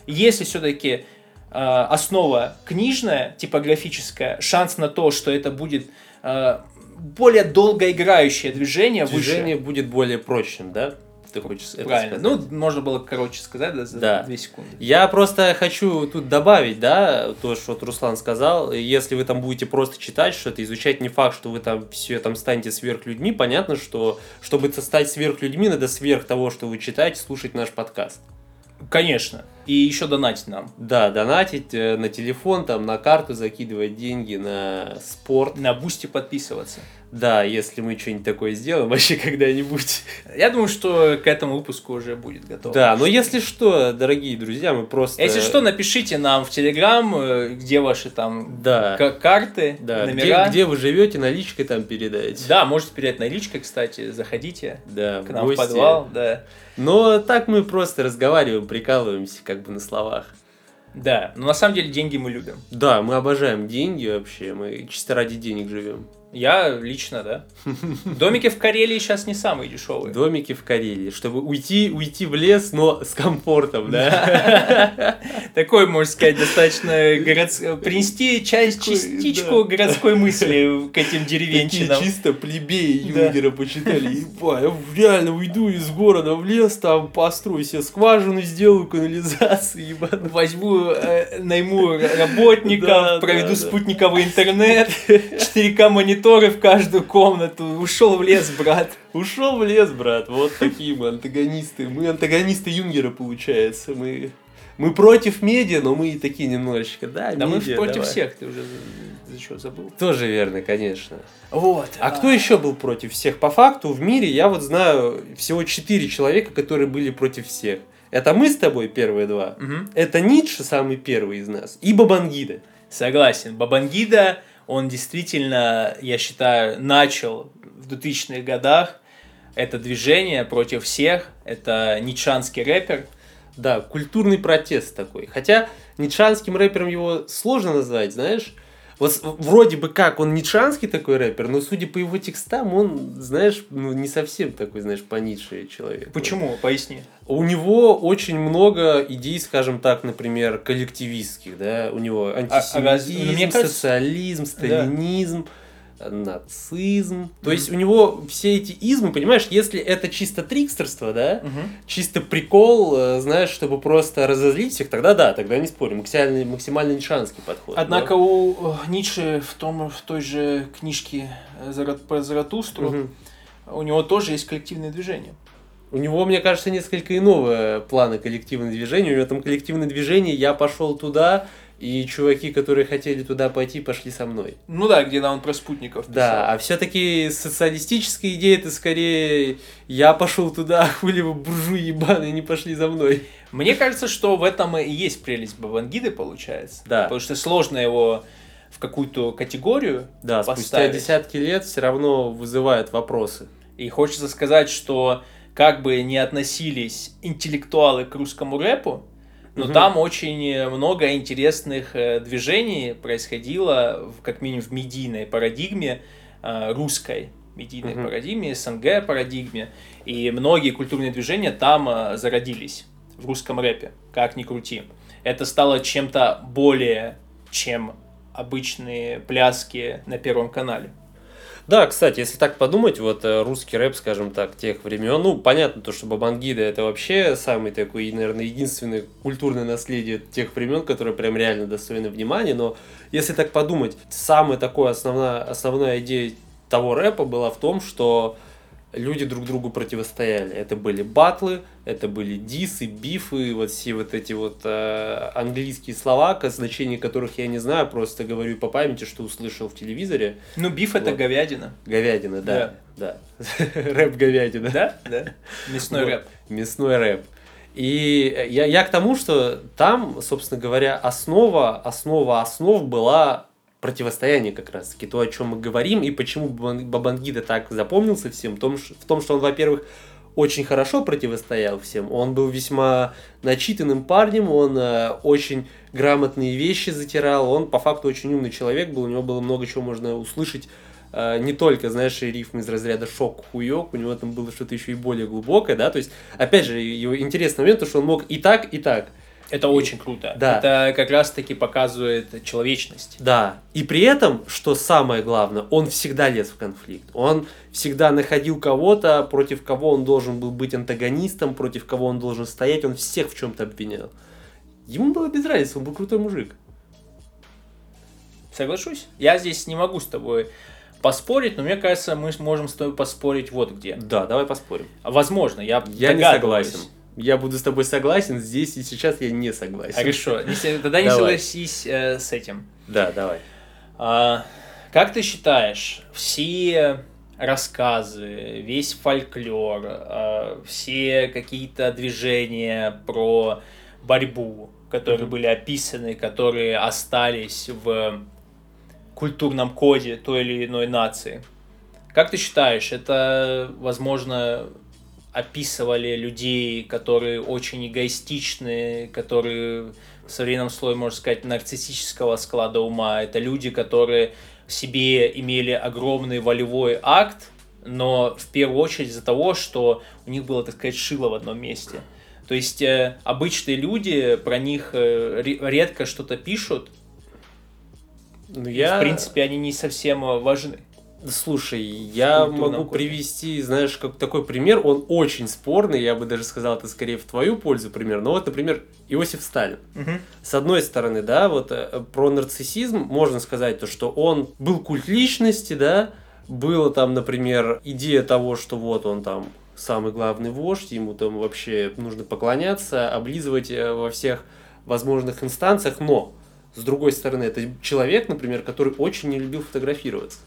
если все-таки основа книжная, типографическая, шанс на то, что это будет э, более долгоиграющее движение, выше. Движение будет более прочным, да? Ты хочешь это Правильно. сказать? Ну, можно было короче сказать, да, за Да. 2 секунды. Я просто хочу тут добавить, да, то, что вот Руслан сказал. Если вы там будете просто читать что-то, изучать не факт, что вы там все там станете сверхлюдьми, понятно, что чтобы стать сверхлюдьми, надо сверх того, что вы читаете, слушать наш подкаст. Конечно. И еще донатить нам. Да, донатить э, на телефон, там, на карту закидывать деньги, на спорт. На Boosty подписываться. Да, если мы что-нибудь такое сделаем вообще когда-нибудь. Я думаю, что к этому выпуску уже будет готово. Да, но если что, дорогие друзья, мы просто... Если что, напишите нам в Телеграм, э, где ваши там Да. карты, Да, где, номера. где вы живете, наличкой там передайте. Да, можете передать наличкой, кстати, заходите Да, к в нам в гости. подвал, да. Но так мы просто разговариваем, прикалываемся как бы на словах. Да, но на самом деле деньги мы любим. Да, мы обожаем деньги вообще, мы чисто ради денег живем. Я лично, да. Домики в Карелии сейчас не самые дешевые. Домики в Карелии, чтобы уйти, уйти в лес, но с комфортом, да? Такой, можно сказать, достаточно принести часть, частичку городской мысли к этим деревенщинам. чисто плебеи. Юнгера почитали. Я реально уйду из города в лес, там построю себе скважину, сделаю канализацию. Возьму, э, найму работников, проведу спутниковый интернет, 4К мониторы в каждую комнату. Ушел в лес, брат. Ушел в лес, брат. Вот такие мы антагонисты. Мы антагонисты Юнгера, получается. Мы, мы против медиа, но мы и такие немножечко. Да, Да мы медиа, против давай. всех, ты уже за- за что забыл? Тоже верно, конечно. Вот. А кто еще был против всех? По факту в мире я вот знаю всего четыре человека, которые были против всех. Это мы с тобой первые два. Мгм. Это Ницше, самый первый из нас, и Бабангида. Согласен. Бабангида, он действительно, я считаю, начал в 2000-х годах это движение против всех. Это нитшанский рэпер. Да, культурный протест такой. Хотя ницшанским рэпером его сложно назвать, знаешь. Вот вроде бы как он ницшанский такой рэпер, но судя по его текстам, он, знаешь, ну, не совсем такой, знаешь, по человек. Почему? Поясни. У него очень много идей, скажем так, например, коллективистских, да, у него а антисемитизм, ну, мне кажется- социализм, сталинизм, нацизм. То есть у него все эти измы, понимаешь, если это чисто трикстерство, да, чисто прикол, э, знаешь, чтобы просто разозлить всех, тогда да, тогда не спорим, максимально, максимально нишанский подход. Однако у э, Ницше в, том, в той же книжке про да. Заратустру Мгм. у него тоже есть коллективное движение. У него, мне кажется, несколько иного плана коллективного движения. У него там коллективное движение, я пошел туда, и чуваки, которые хотели туда пойти, пошли со мной. Ну да, где он про спутников писал. Да, а все-таки социалистическая идея это скорее я пошел туда, хули вы буржуи ебаные не пошли за мной. Мне кажется, что в этом и есть прелесть Бабангиды, получается. Да. Потому что сложно его в какую-то категорию Да, спустя поставить. десятки лет все равно вызывает вопросы. И хочется сказать, что как бы не относились интеллектуалы к русскому рэпу, но Мгм. там очень много интересных э, движений происходило, как минимум в медийной парадигме, э, русской медийной Мгм. парадигме, СНГ парадигме. И многие культурные движения там э, зародились, в русском рэпе, как ни крути. Это стало чем-то более чем обычные пляски на Первом канале. Да, кстати, если так подумать, вот э, русский рэп, скажем так, тех времен, ну, понятно, то, что Бабангида это вообще самый такой, наверное, единственный культурное наследие тех времен, которое прям реально достойно внимания, но если так подумать, самая такая основная, основная идея того рэпа была в том, что люди друг другу противостояли. Это были батлы, это были дисы, бифы, вот все вот эти вот э, английские слова, значение которых я не знаю, просто говорю по памяти, что услышал в телевизоре. Ну, биф вот. это говядина. Говядина, да. Да. да. рэп говядина. Да, да. Мясной рэп. Мясной рэп. И я, я к тому, что там, собственно говоря, основа, основа основ была противостояние как раз таки, то, о чем мы говорим, и почему Бабангида так запомнился всем, в том, в том что он, во-первых, очень хорошо противостоял всем, он был весьма начитанным парнем, он э, очень грамотные вещи затирал, он по факту очень умный человек был, у него было много чего можно услышать, э, не только, знаешь, рифм из разряда шок, хуёк, у него там было что-то еще и более глубокое, да, то есть, опять же, его интересный момент, то, что он мог и так, и так, это очень круто. Да. Это как раз-таки показывает человечность. Да. И при этом, что самое главное, он всегда лез в конфликт. Он всегда находил кого-то, против кого он должен был быть антагонистом, против кого он должен стоять. Он всех в чем-то обвинял. Ему было без разницы, он был крутой мужик. Соглашусь. Я здесь не могу с тобой поспорить, но мне кажется, мы можем с тобой поспорить вот где. Да, давай поспорим. Возможно, я Я не согласен я буду с тобой согласен, здесь и сейчас я не согласен. Хорошо, тогда не согласись э, с этим. Да, давай. А, как ты считаешь, все рассказы, весь фольклор, а, все какие-то движения про борьбу, которые mm-hmm. были описаны, которые остались в культурном коде той или иной нации. Как ты считаешь, это, возможно, описывали людей, которые очень эгоистичны, которые в современном слое, можно сказать, нарциссического склада ума. Это люди, которые в себе имели огромный волевой акт, но в первую очередь из-за того, что у них было, так сказать, шило в одном месте. То есть э, обычные люди про них э, редко что-то пишут. Ну, я... В принципе, они не совсем важны. Слушай, я могу привести, знаешь, как такой пример, он очень спорный, я бы даже сказал, это скорее в твою пользу пример, но вот, например, Иосиф Сталин. Угу. С одной стороны, да, вот э, про нарциссизм можно сказать то, что он был культ личности, да, было там, например, идея того, что вот он там самый главный вождь, ему там вообще нужно поклоняться, облизывать э, во всех возможных инстанциях, но с другой стороны, это человек, например, который очень не любил фотографироваться.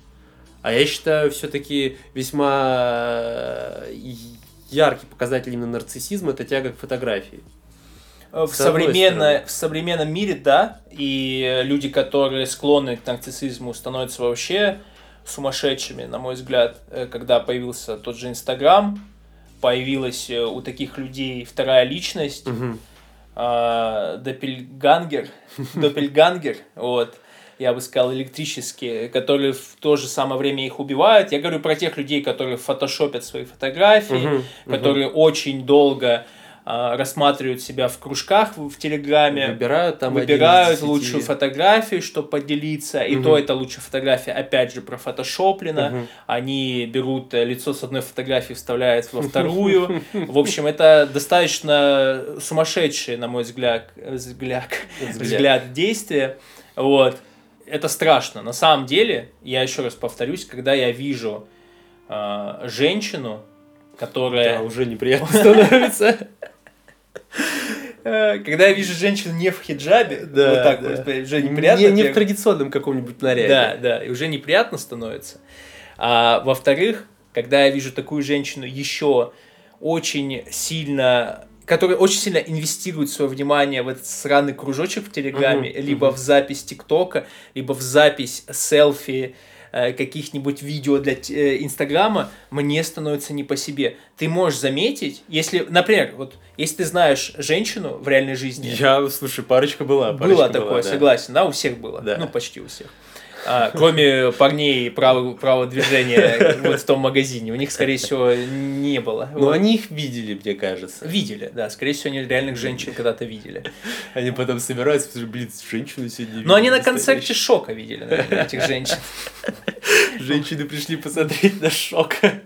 А я считаю, все-таки весьма э, яркий показатель именно нарциссизма это тяга к фотографии. В, современной, в современном мире, да, и люди, которые склонны к нарциссизму, становятся вообще сумасшедшими, на мой взгляд, э, когда появился тот же Инстаграм, появилась э, у таких людей вторая личность, угу. э, Доппельгангер, Доппельгангер, вот, я бы сказал, электрические, которые в то же самое время их убивают. Я говорю про тех людей, которые фотошопят свои фотографии, угу, которые угу. очень долго а, рассматривают себя в кружках в Телеграме, выбирают там выбирают лучшую фотографию, чтобы поделиться, угу. и то это лучшая фотография, опять же, про фотошоплено, угу. они берут э, лицо с одной фотографии, вставляют во вторую, в общем, это достаточно сумасшедшее, на мой взгляд, взгляд, взгляд действия, вот, это страшно. На самом деле, я еще раз повторюсь, когда я вижу э, женщину, которая... Да, уже неприятно становится. Э, когда я вижу женщину не в хиджабе, да, вот так да. вот, уже неприятно. Не, не в традиционном каком-нибудь наряде. Да, да, и уже неприятно становится. А во-вторых, когда я вижу такую женщину еще очень сильно который очень сильно инвестирует свое внимание в этот сраный кружочек в Телеграме, uh-huh, либо uh-huh. в запись ТикТока, либо в запись селфи э, каких-нибудь видео для э, Инстаграма, мне становится не по себе. Ты можешь заметить, если, например, вот если ты знаешь женщину в реальной жизни. Я, слушай, парочка была. Парочка было такое, была, да. согласен, да, у всех было. Да. Ну, почти у всех. А, кроме парней право, право движения вот в том магазине. У них, скорее всего, не было. Ну, они их видели, мне кажется. Видели, да. Скорее всего, они реальных женщин когда-то видели. Они потом собираются, потому что, блин, женщину сегодня Но они на концерте шока видели, наверное, этих женщин. Женщины пришли посмотреть на шока.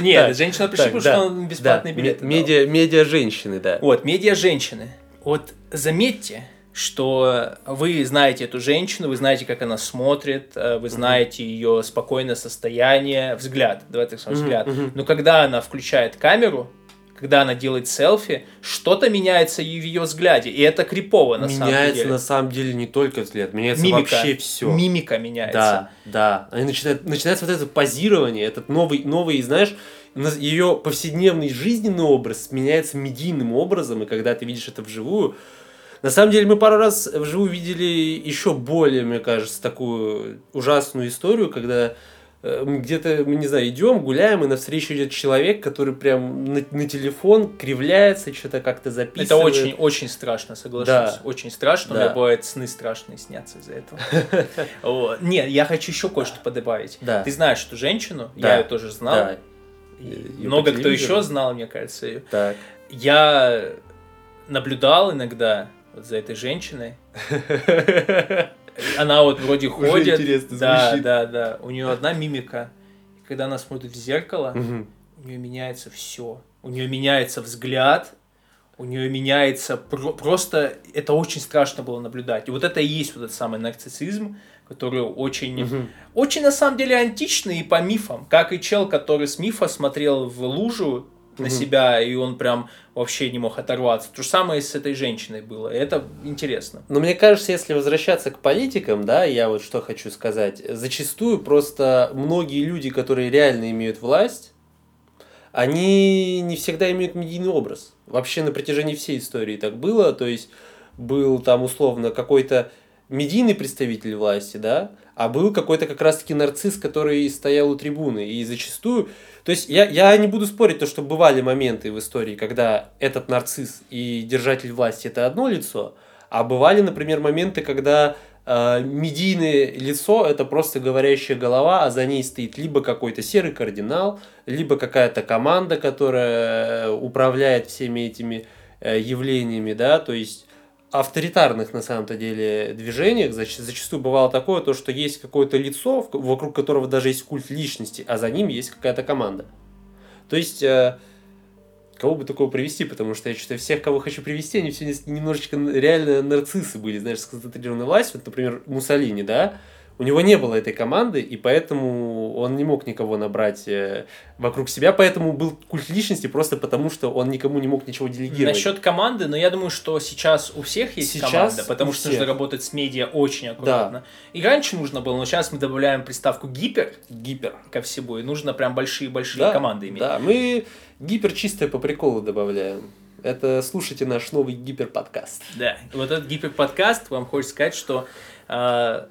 Нет, женщина пришли, потому что он бесплатный билет. Медиа, медиа женщины, да. Вот, медиа женщины. Вот заметьте, что вы знаете эту женщину, вы знаете, как она смотрит, э, вы знаете ее спокойное состояние, взгляд, давайте так скажем, взгляд. Но когда она включает камеру, когда она делает селфи, что-то меняется в ее взгляде, и это крипово на меняется, самом деле. Меняется на самом деле не только взгляд, меняется мимика, вообще все. Мимика меняется. Да, да. Они начинают, начинается вот это позирование, этот новый, новый, знаешь, ее повседневный жизненный образ меняется медийным образом, и когда ты видишь это вживую, на самом деле мы пару раз вживую видели еще более, мне кажется, такую ужасную историю, когда э, где-то, мы не знаю, идем, гуляем, и навстречу идет человек, который прям на, на телефон кривляется, что-то как-то записывает. Это очень, очень страшно, соглашусь. Да. Очень страшно. Да. У меня бывают сны страшные снятся из-за этого. Нет, я хочу еще кое-что подобавить. Ты знаешь эту женщину, я ее тоже знал. Много кто еще знал, мне кажется. Я наблюдал иногда вот за этой женщиной. Она вот вроде ходит. Да, да, да. У нее одна мимика. Когда она смотрит в зеркало, у нее меняется все. У нее меняется взгляд, у нее меняется про- просто это очень страшно было наблюдать. И вот это и есть вот этот самый нарциссизм, который очень, угу. очень на самом деле античный и по мифам. Как и чел, который с мифа смотрел в лужу на себя, и он прям вообще не мог оторваться. То же самое с этой женщиной было. Это интересно. Но мне кажется, если возвращаться к политикам, да, я вот что хочу сказать. Зачастую просто многие люди, которые реально имеют власть, они не всегда имеют медийный образ. Вообще на протяжении всей истории так было. То есть был там условно какой-то медийный представитель власти, да, а был какой-то как раз-таки нарцисс, который стоял у трибуны. И зачастую... То есть я, я не буду спорить, то, что бывали моменты в истории, когда этот нарцисс и держатель власти – это одно лицо, а бывали, например, моменты, когда э, медийное лицо – это просто говорящая голова, а за ней стоит либо какой-то серый кардинал, либо какая-то команда, которая управляет всеми этими э, явлениями, да, то есть авторитарных на самом-то деле движениях зачастую бывало такое, то, что есть какое-то лицо, вокруг которого даже есть культ личности, а за ним есть какая-то команда. То есть, э, кого бы такого привести, потому что я считаю, всех, кого хочу привести, они все немножечко реально нарциссы были, знаешь, сконцентрированная власть. Вот, например, Муссолини, да, у него не было этой команды, и поэтому он не мог никого набрать э, вокруг себя, поэтому был культ личности просто потому, что он никому не мог ничего делегировать. Насчет команды, но я думаю, что сейчас у всех есть сейчас команда, потому что нужно работать с медиа очень аккуратно. Да. И раньше нужно было, но сейчас мы добавляем приставку гипер, гипер ко всему, и нужно прям большие-большие да, команды иметь. Да, мы гипер чистое по приколу добавляем. Это слушайте наш новый гиперподкаст. Да, вот этот гиперподкаст вам хочется сказать, что э,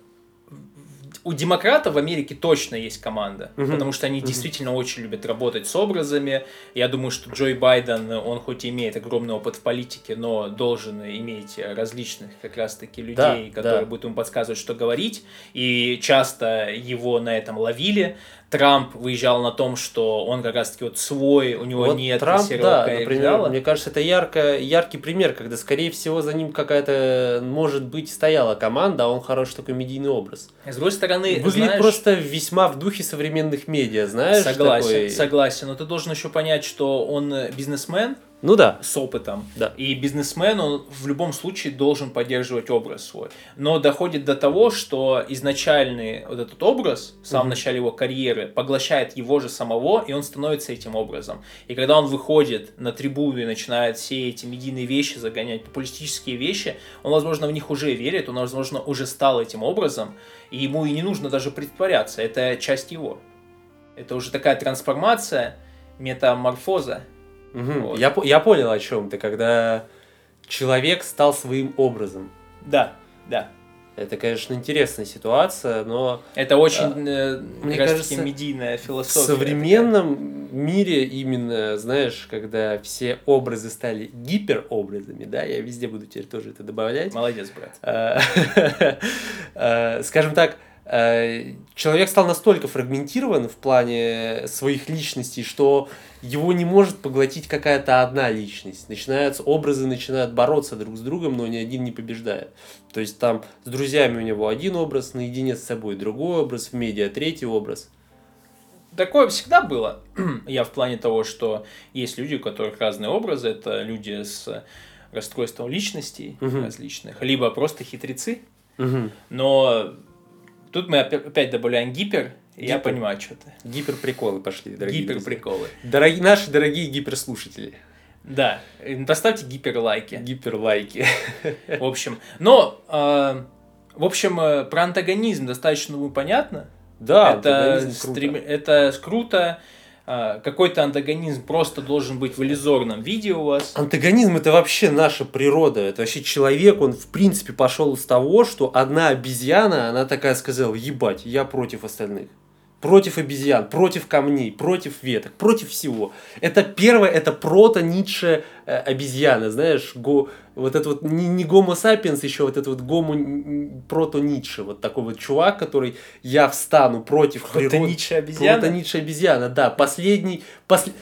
у демократов в Америке точно есть команда, угу. потому что они угу. действительно очень любят работать с образами. Я думаю, что Джой Байден, он хоть и имеет огромный опыт в политике, но должен иметь различных как раз-таки людей, да, которые да. будут ему подсказывать, что говорить. И часто его на этом ловили. Трамп выезжал на том, что он как раз-таки вот свой, у него вот нет Трамп, да, например, мне кажется, это ярко, яркий пример, когда, скорее всего, за ним какая-то, может быть, стояла команда, а он хороший такой медийный образ. С другой стороны, Выглядит знаешь, просто весьма в духе современных медиа, знаешь? Согласен, такой... согласен, но ты должен еще понять, что он бизнесмен, ну да. С опытом. Да. И бизнесмен, он в любом случае должен поддерживать образ свой. Но доходит до того, что изначальный вот этот образ, в самом угу. начале его карьеры, поглощает его же самого, и он становится этим образом. И когда он выходит на трибуну и начинает все эти медийные вещи загонять, популистические вещи, он, возможно, в них уже верит, он, возможно, уже стал этим образом, и ему и не нужно даже притворяться, это часть его. Это уже такая трансформация, метаморфоза, Угу. Вот. Я, я понял, о чем ты, когда человек стал своим образом. Да, да. Это, конечно, интересная ситуация, но... Это очень, э, мне кажется, медийная философия. В современном такая. мире именно, знаешь, когда все образы стали гиперобразами, да, я везде буду теперь тоже это добавлять. Молодец, брат. А, э, скажем так, человек стал настолько фрагментирован в плане своих личностей, что его не может поглотить какая-то одна личность. Начинаются образы, начинают бороться друг с другом, но ни один не побеждает. То есть там с друзьями у него один образ, наедине с собой другой образ, в медиа третий образ. Такое всегда было. Я в плане того, что есть люди, у которых разные образы. Это люди с расстройством личностей Мгм. различных, либо просто хитрецы. Угу. Но тут мы опя- опять добавляем гипер, и я Гипер. понимаю, что ты. Гиперприколы пошли, дорогие. Гиперприколы. Дорогие, наши дорогие гиперслушатели. Да, э, поставьте гиперлайки. Гиперлайки. В общем, но, э, в общем, э, про антагонизм достаточно думаю, понятно. Да, это, антагонизм круто. это круто. А, Какой-то антагонизм просто должен быть в иллюзорном виде у вас. Антагонизм это вообще наша природа. Это вообще человек, он в принципе пошел из того, что одна обезьяна, она такая сказала, ебать, я против остальных. Против обезьян, против камней, против веток, против всего. Это первое, это прото-Ницше э, обезьяна, знаешь, го, вот это вот не, не гомо сапиенс еще, вот это вот гомо н- прото-Ницше, вот такой вот чувак, который я встану против природы. Прото-Ницше обезьяна? Прото-Ницше обезьяна, да, последний, после...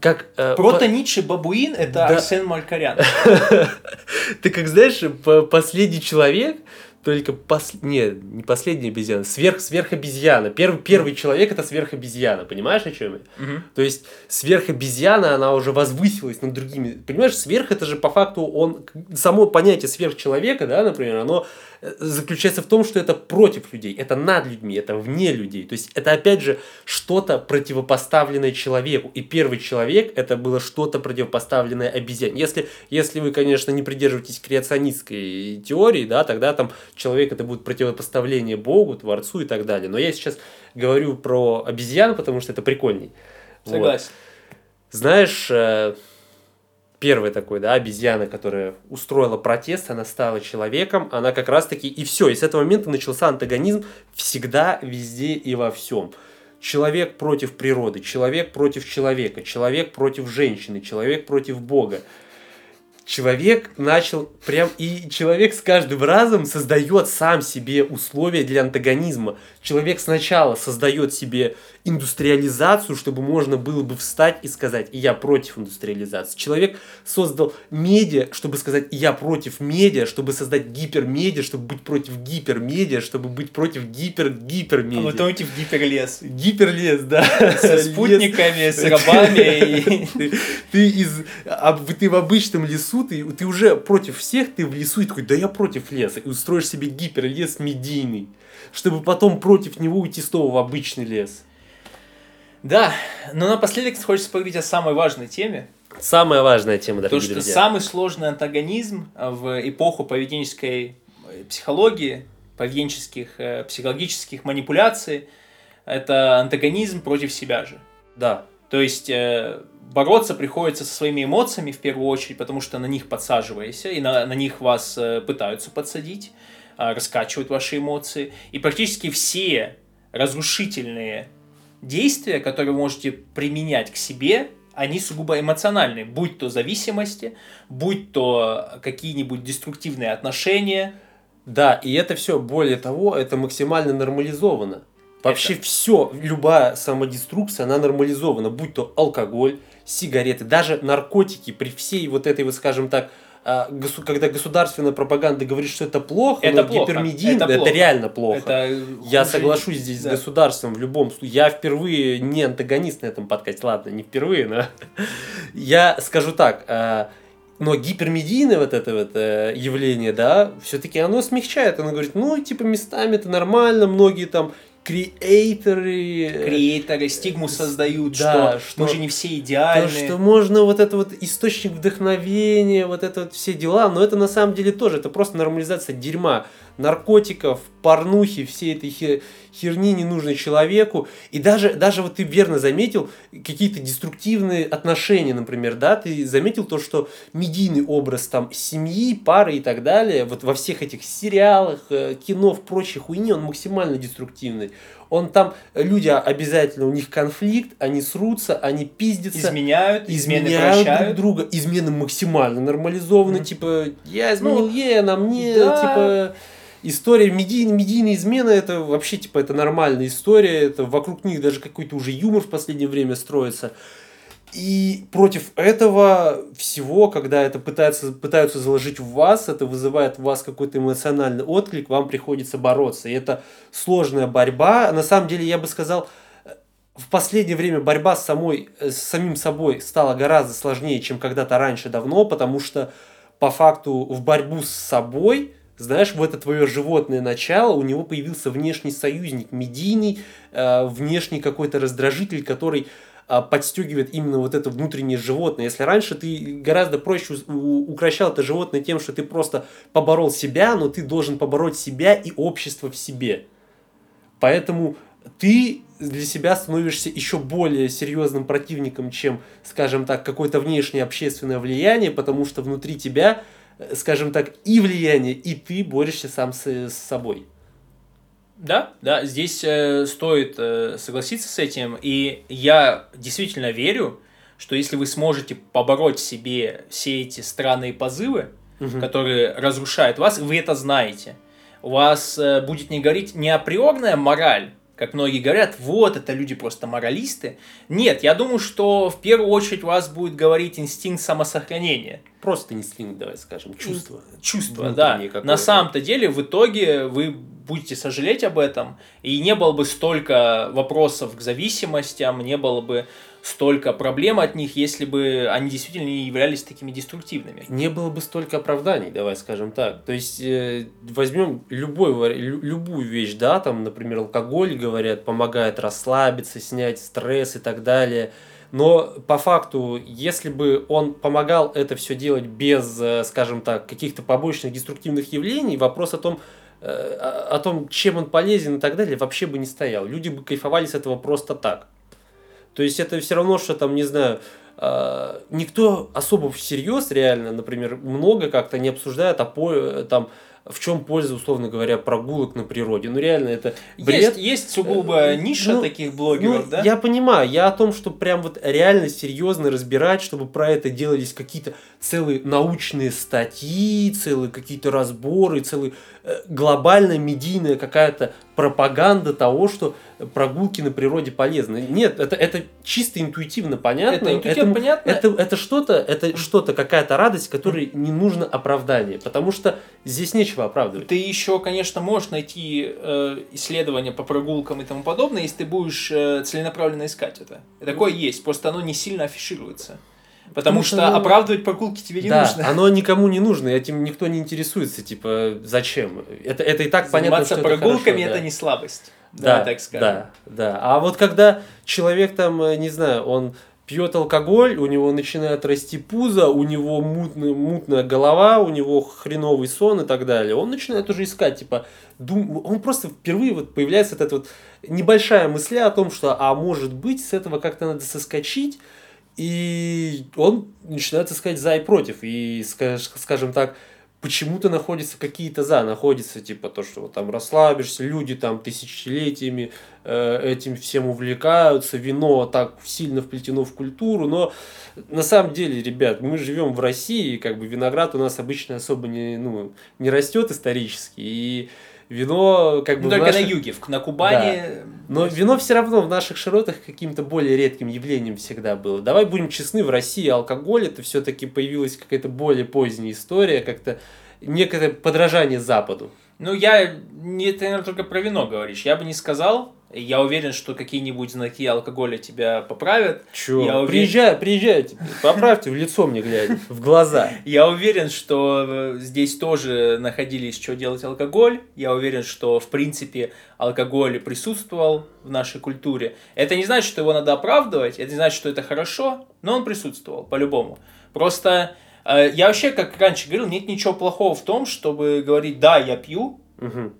как... э, Прото Ницше бабуин это Да. Арсен Малькарян. Ты как знаешь, по- последний человек, только пос... не, не последний обезьяна, сверх, сверхобезьяна. Первый, первый человек это сверхобезьяна, понимаешь, о чем я? Мгм. То есть сверхобезьяна, она уже возвысилась над другими. Понимаешь, сверх это же по факту он само понятие сверхчеловека, да, например, оно заключается в том, что это против людей, это над людьми, это вне людей. То есть это опять же что-то противопоставленное человеку. И первый человек это было что-то противопоставленное обезьяне. Если, если вы, конечно, не придерживаетесь креационистской теории, да, тогда там человек это будет противопоставление Богу, Творцу и так далее. Но я сейчас говорю про обезьяну, потому что это прикольней. Вот. Согласен. Знаешь, э, первый такой, да, обезьяна, которая устроила протест, она стала человеком, она как раз-таки, и все, и с этого момента начался антагонизм всегда, везде и во всем. Человек против природы, человек против человека, человек против женщины, человек против Бога. Человек начал прям, и человек с каждым разом создает сам себе условия для антагонизма. Человек сначала создает себе индустриализацию, чтобы можно было бы встать и сказать, я против индустриализации. Человек создал медиа, чтобы сказать, я против медиа, чтобы создать гипермедиа, чтобы быть против гипермедиа, чтобы быть против А гипер-гипермедиа. потом идти в гиперлес. Гиперлес, да. Со спутниками, с рабами. Ты, из, а, ты в обычном лесу, ты, ты уже против всех, ты в лесу и такой, да я против леса, и устроишь себе гиперлес медийный, чтобы потом против него уйти снова в обычный лес. Да, но напоследок хочется поговорить о самой важной теме. Самая важная тема, То, дорогие что друзья. самый сложный антагонизм в эпоху поведенческой э, психологии, поведенческих, э, психологических манипуляций, это антагонизм против себя же. Да, То есть э, бороться приходится со своими эмоциями в первую очередь, потому что на них подсаживаешься, и на, на них вас пытаются подсадить, э, раскачивают ваши эмоции. И практически все разрушительные действия, которые вы можете применять к себе, они сугубо эмоциональные, будь то зависимости, будь то какие-нибудь деструктивные отношения. да, и это все, более того, это максимально нормализовано. Вообще все, любая самодеструкция, она нормализована, будь то алкоголь, сигареты, даже наркотики, при всей вот этой, вот скажем так, когда государственная пропаганда говорит, что это плохо, Это но плохо, гипермедийно, это это, плохо. реально плохо. Это Я соглашусь здесь да. с государством в любом случае. Я впервые не антагонист на этом подкасте. Ладно, не впервые, но я скажу так. э, Но гипермедийное вот это вот э, явление, да, все-таки оно смягчает. Оно говорит, ну, типа, местами это нормально, многие там креаторы... э, Креаторы стигму создают, Да, что, что- мы же не все То, идеальны. что можно вот это вот источник вдохновения, вот это вот все дела, но это на самом деле тоже, это просто нормализация дерьма, наркотиков, порнухи, всей этой хе- херни ненужной человеку. И даже, даже вот ты верно заметил какие-то деструктивные отношения, например, да, ты заметил то, что медийный образ там семьи, пары и так далее, вот во всех этих сериалах, э, кино, в прочей хуйне, он максимально деструктивный. Он там, э, люди обязательно, у них конфликт, они срутся, они пиздятся изменяют, измены изменяют друг прощают. друга, измены максимально нормализованы, Мгм. типа, я изменил Ну, ей, она мне, да. типа, история медийной, медийной измены, это вообще, типа, это нормальная история, это вокруг них даже какой-то уже юмор в последнее время строится. И против этого всего, когда это пытаются, пытаются заложить в вас, это вызывает в вас какой-то эмоциональный отклик, вам приходится бороться. И это сложная борьба. На самом деле, я бы сказал, в последнее время борьба с, самой, с самим собой стала гораздо сложнее, чем когда-то раньше давно, потому что по факту в борьбу с собой, знаешь, в это твое животное начало у него появился внешний союзник, медийный, э, внешний какой-то раздражитель, который а, подстегивает именно вот это внутреннее животное. Если раньше ты гораздо проще укращал это животное тем, что ты просто поборол себя, но ты должен побороть себя и общество в себе. Поэтому ты для себя становишься еще более серьезным противником, чем, скажем так, какое-то внешнее общественное влияние, потому что внутри тебя, э, скажем так, и влияние, и ты борешься сам с, с собой. Да, да, здесь э, стоит э, согласиться с этим, и я действительно верю, что если вы сможете побороть в себе все эти странные позывы, угу. которые разрушают вас, вы это знаете, у вас э, будет не говорить не априорная мораль, как многие говорят, вот, это люди просто моралисты. Нет, я думаю, что в первую очередь вас будет говорить инстинкт самосохранения. Просто инстинкт, давай скажем, чувство. Чувство, да. На самом-то деле, в итоге вы будете сожалеть об этом, и не было бы столько вопросов к зависимостям, не было бы столько проблем от них, если бы они действительно не являлись такими деструктивными. Не было бы столько оправданий, давай скажем так. То есть э, возьмем любой, любую вещь, да, там, например, алкоголь, говорят, помогает расслабиться, снять стресс и так далее. Но по факту, если бы он помогал это все делать без, э, скажем так, каких-то побочных деструктивных явлений, вопрос о том, э, о том, чем он полезен и так далее, вообще бы не стоял. Люди бы кайфовали с этого просто так. То есть это все равно, что там, не знаю, э, никто особо всерьез реально, например, много как-то не обсуждает, а по, там, в чем польза, условно говоря, прогулок на природе. Ну, реально, это бред. Есть, есть сугубо э, ниша ну, таких блогеров, ну, да? Я понимаю. Я о том, что прям вот реально серьезно разбирать, чтобы про это делались какие-то целые научные статьи, целые какие-то разборы, целые э, глобальная медийная какая-то пропаганда того, что прогулки на природе полезны. Нет, это, это чисто интуитивно понятно. Это интуитивно это, понятно. Это, это что-то, это что-то, какая-то радость, которой не нужно оправдание. Потому что здесь нечего оправдывать. Ты еще, конечно, можешь найти э, исследования по прогулкам и тому подобное, если ты будешь э, целенаправленно искать это. Такое есть, просто оно не сильно афишируется. Потому, Потому что, что ну, оправдывать прогулки тебе не да, нужно. Оно никому не нужно, этим никто не интересуется. Типа, зачем? Это, это и так Заниматься понятно, что прогулками это, хорошо, это не слабость. Да, так скажем. Да, да. А вот когда человек там, э, не знаю, он пьет алкоголь, у него начинает расти пузо, у него мутная, мутная голова, у него хреновый сон и так далее. Он начинает уже искать, типа, дум... он просто впервые вот появляется вот эта вот небольшая мысль о том, что, а может быть, с этого как-то надо соскочить, и он начинает искать за и против. И, скажем так, почему-то находятся какие-то за, находится типа то, что вот, там расслабишься, люди там тысячелетиями э, этим всем увлекаются, вино так сильно вплетено в культуру, но на самом деле, ребят, мы живем в России, как бы виноград у нас обычно особо не, ну, не растет исторически, и вино как бы... Ну, только наших... на юге, на Кубани... Да. Но вино все равно в наших широтах каким-то более редким явлением всегда было. Давай будем честны, в России алкоголь это все-таки появилась какая-то более поздняя история, как-то некое подражание Западу. Ну, я не ты, наверное, только про вино говоришь. Я бы не сказал, я уверен, что какие-нибудь знаки алкоголя тебя поправят. Чё? Я уверен... Приезжай, приезжайте, поправьте в лицо мне глядя, в глаза. Я уверен, что э, здесь тоже находились, что делать алкоголь. Я уверен, что, в принципе, алкоголь присутствовал в нашей культуре. Это не значит, что его надо оправдывать, это не значит, что это хорошо, но он присутствовал, по-любому. Просто э, я вообще, как раньше говорил, нет ничего плохого в том, чтобы говорить, да, я пью, угу.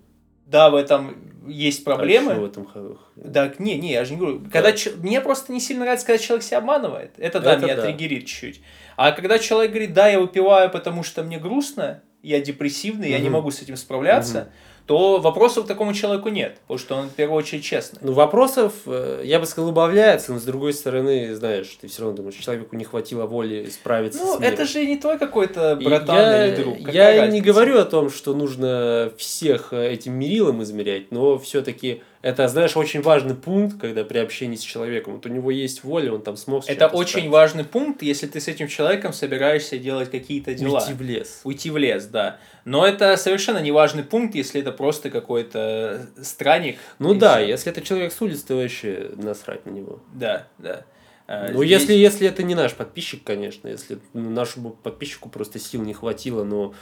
да, в этом есть проблемы. А в этом Да, не, не, я же не говорю. Да. Когда ч... Мне просто не сильно нравится, когда человек себя обманывает. Это, да, Это меня да. триггерит чуть-чуть. А когда человек говорит, да, я выпиваю, потому что мне грустно, я депрессивный, угу. я не могу с этим справляться, угу. То вопросов к такому человеку нет, потому что он в первую очередь честный. Ну, вопросов, э, я бы сказал, убавляется, но с другой стороны, знаешь, ты все равно думаешь, человеку не хватило воли справиться Ну, с миром. это же не твой какой-то братан я, или друг. Какая Я не разница? говорю о том, что нужно всех этим мерилом измерять, но все-таки это, знаешь, очень важный пункт, когда при общении с человеком, вот у него есть воля, он там смог Это очень справиться. важный пункт, если ты с этим человеком собираешься делать какие-то дела. Уйти в лес. Уйти в лес, да. Но это совершенно не важный пункт, если это просто какой-то странник. Ну да, всё. если это человек с улицы, то вообще насрать на него. Да, да. А, Ну, здесь- если, если это не наш подписчик, конечно, если нашему подписчику просто сил не хватило, но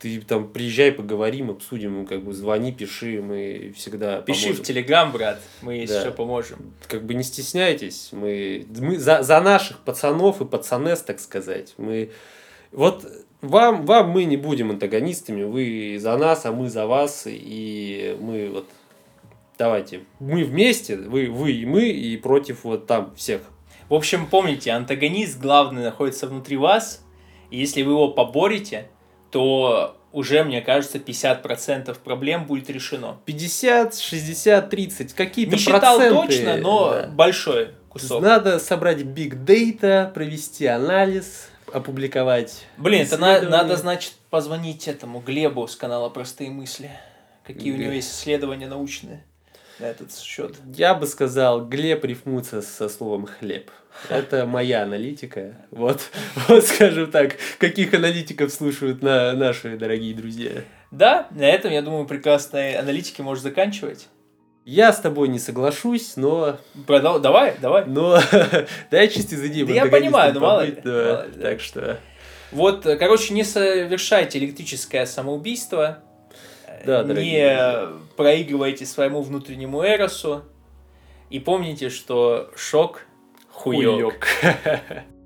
ты там приезжай, поговорим, обсудим, как бы звони, пиши, мы всегда Пиши поможем. в Телеграм, брат, мы если Да. что поможем. Как бы не стесняйтесь, мы, мы за, за наших пацанов и пацанес, так сказать, мы вот вам, вам мы не будем антагонистами, вы за нас, а мы за вас, и мы вот давайте, мы вместе, вы, вы и мы, и против вот там всех. В общем, помните, антагонист главный находится внутри вас, и если вы его поборете, то уже, мне кажется, 50% проблем будет решено. 50, 60, 30, какие-то Не считал проценты. точно, но да. большой кусок. Надо собрать big data, провести анализ, опубликовать. Блин, это на- надо, значит, позвонить этому Глебу с канала «Простые мысли». Какие у него Глеб. есть исследования научные на этот счет. Я бы сказал, Глеб рифмуется со словом хлеб. Это моя аналитика. Вот, вот скажем так, каких аналитиков слушают на наши дорогие друзья. Да, на этом, я думаю, прекрасной аналитики можешь заканчивать. Я с тобой не соглашусь, но... Продал... Давай, давай. но да, я чисто из идеи Да я понимаю, ну, мало ли, да, мало ли, да. Так что... Вот, э, короче, не совершайте электрическое самоубийство. Да, не дорогие проигрывайте своему внутреннему эросу. И помните, что шок хуёк. Хуёк.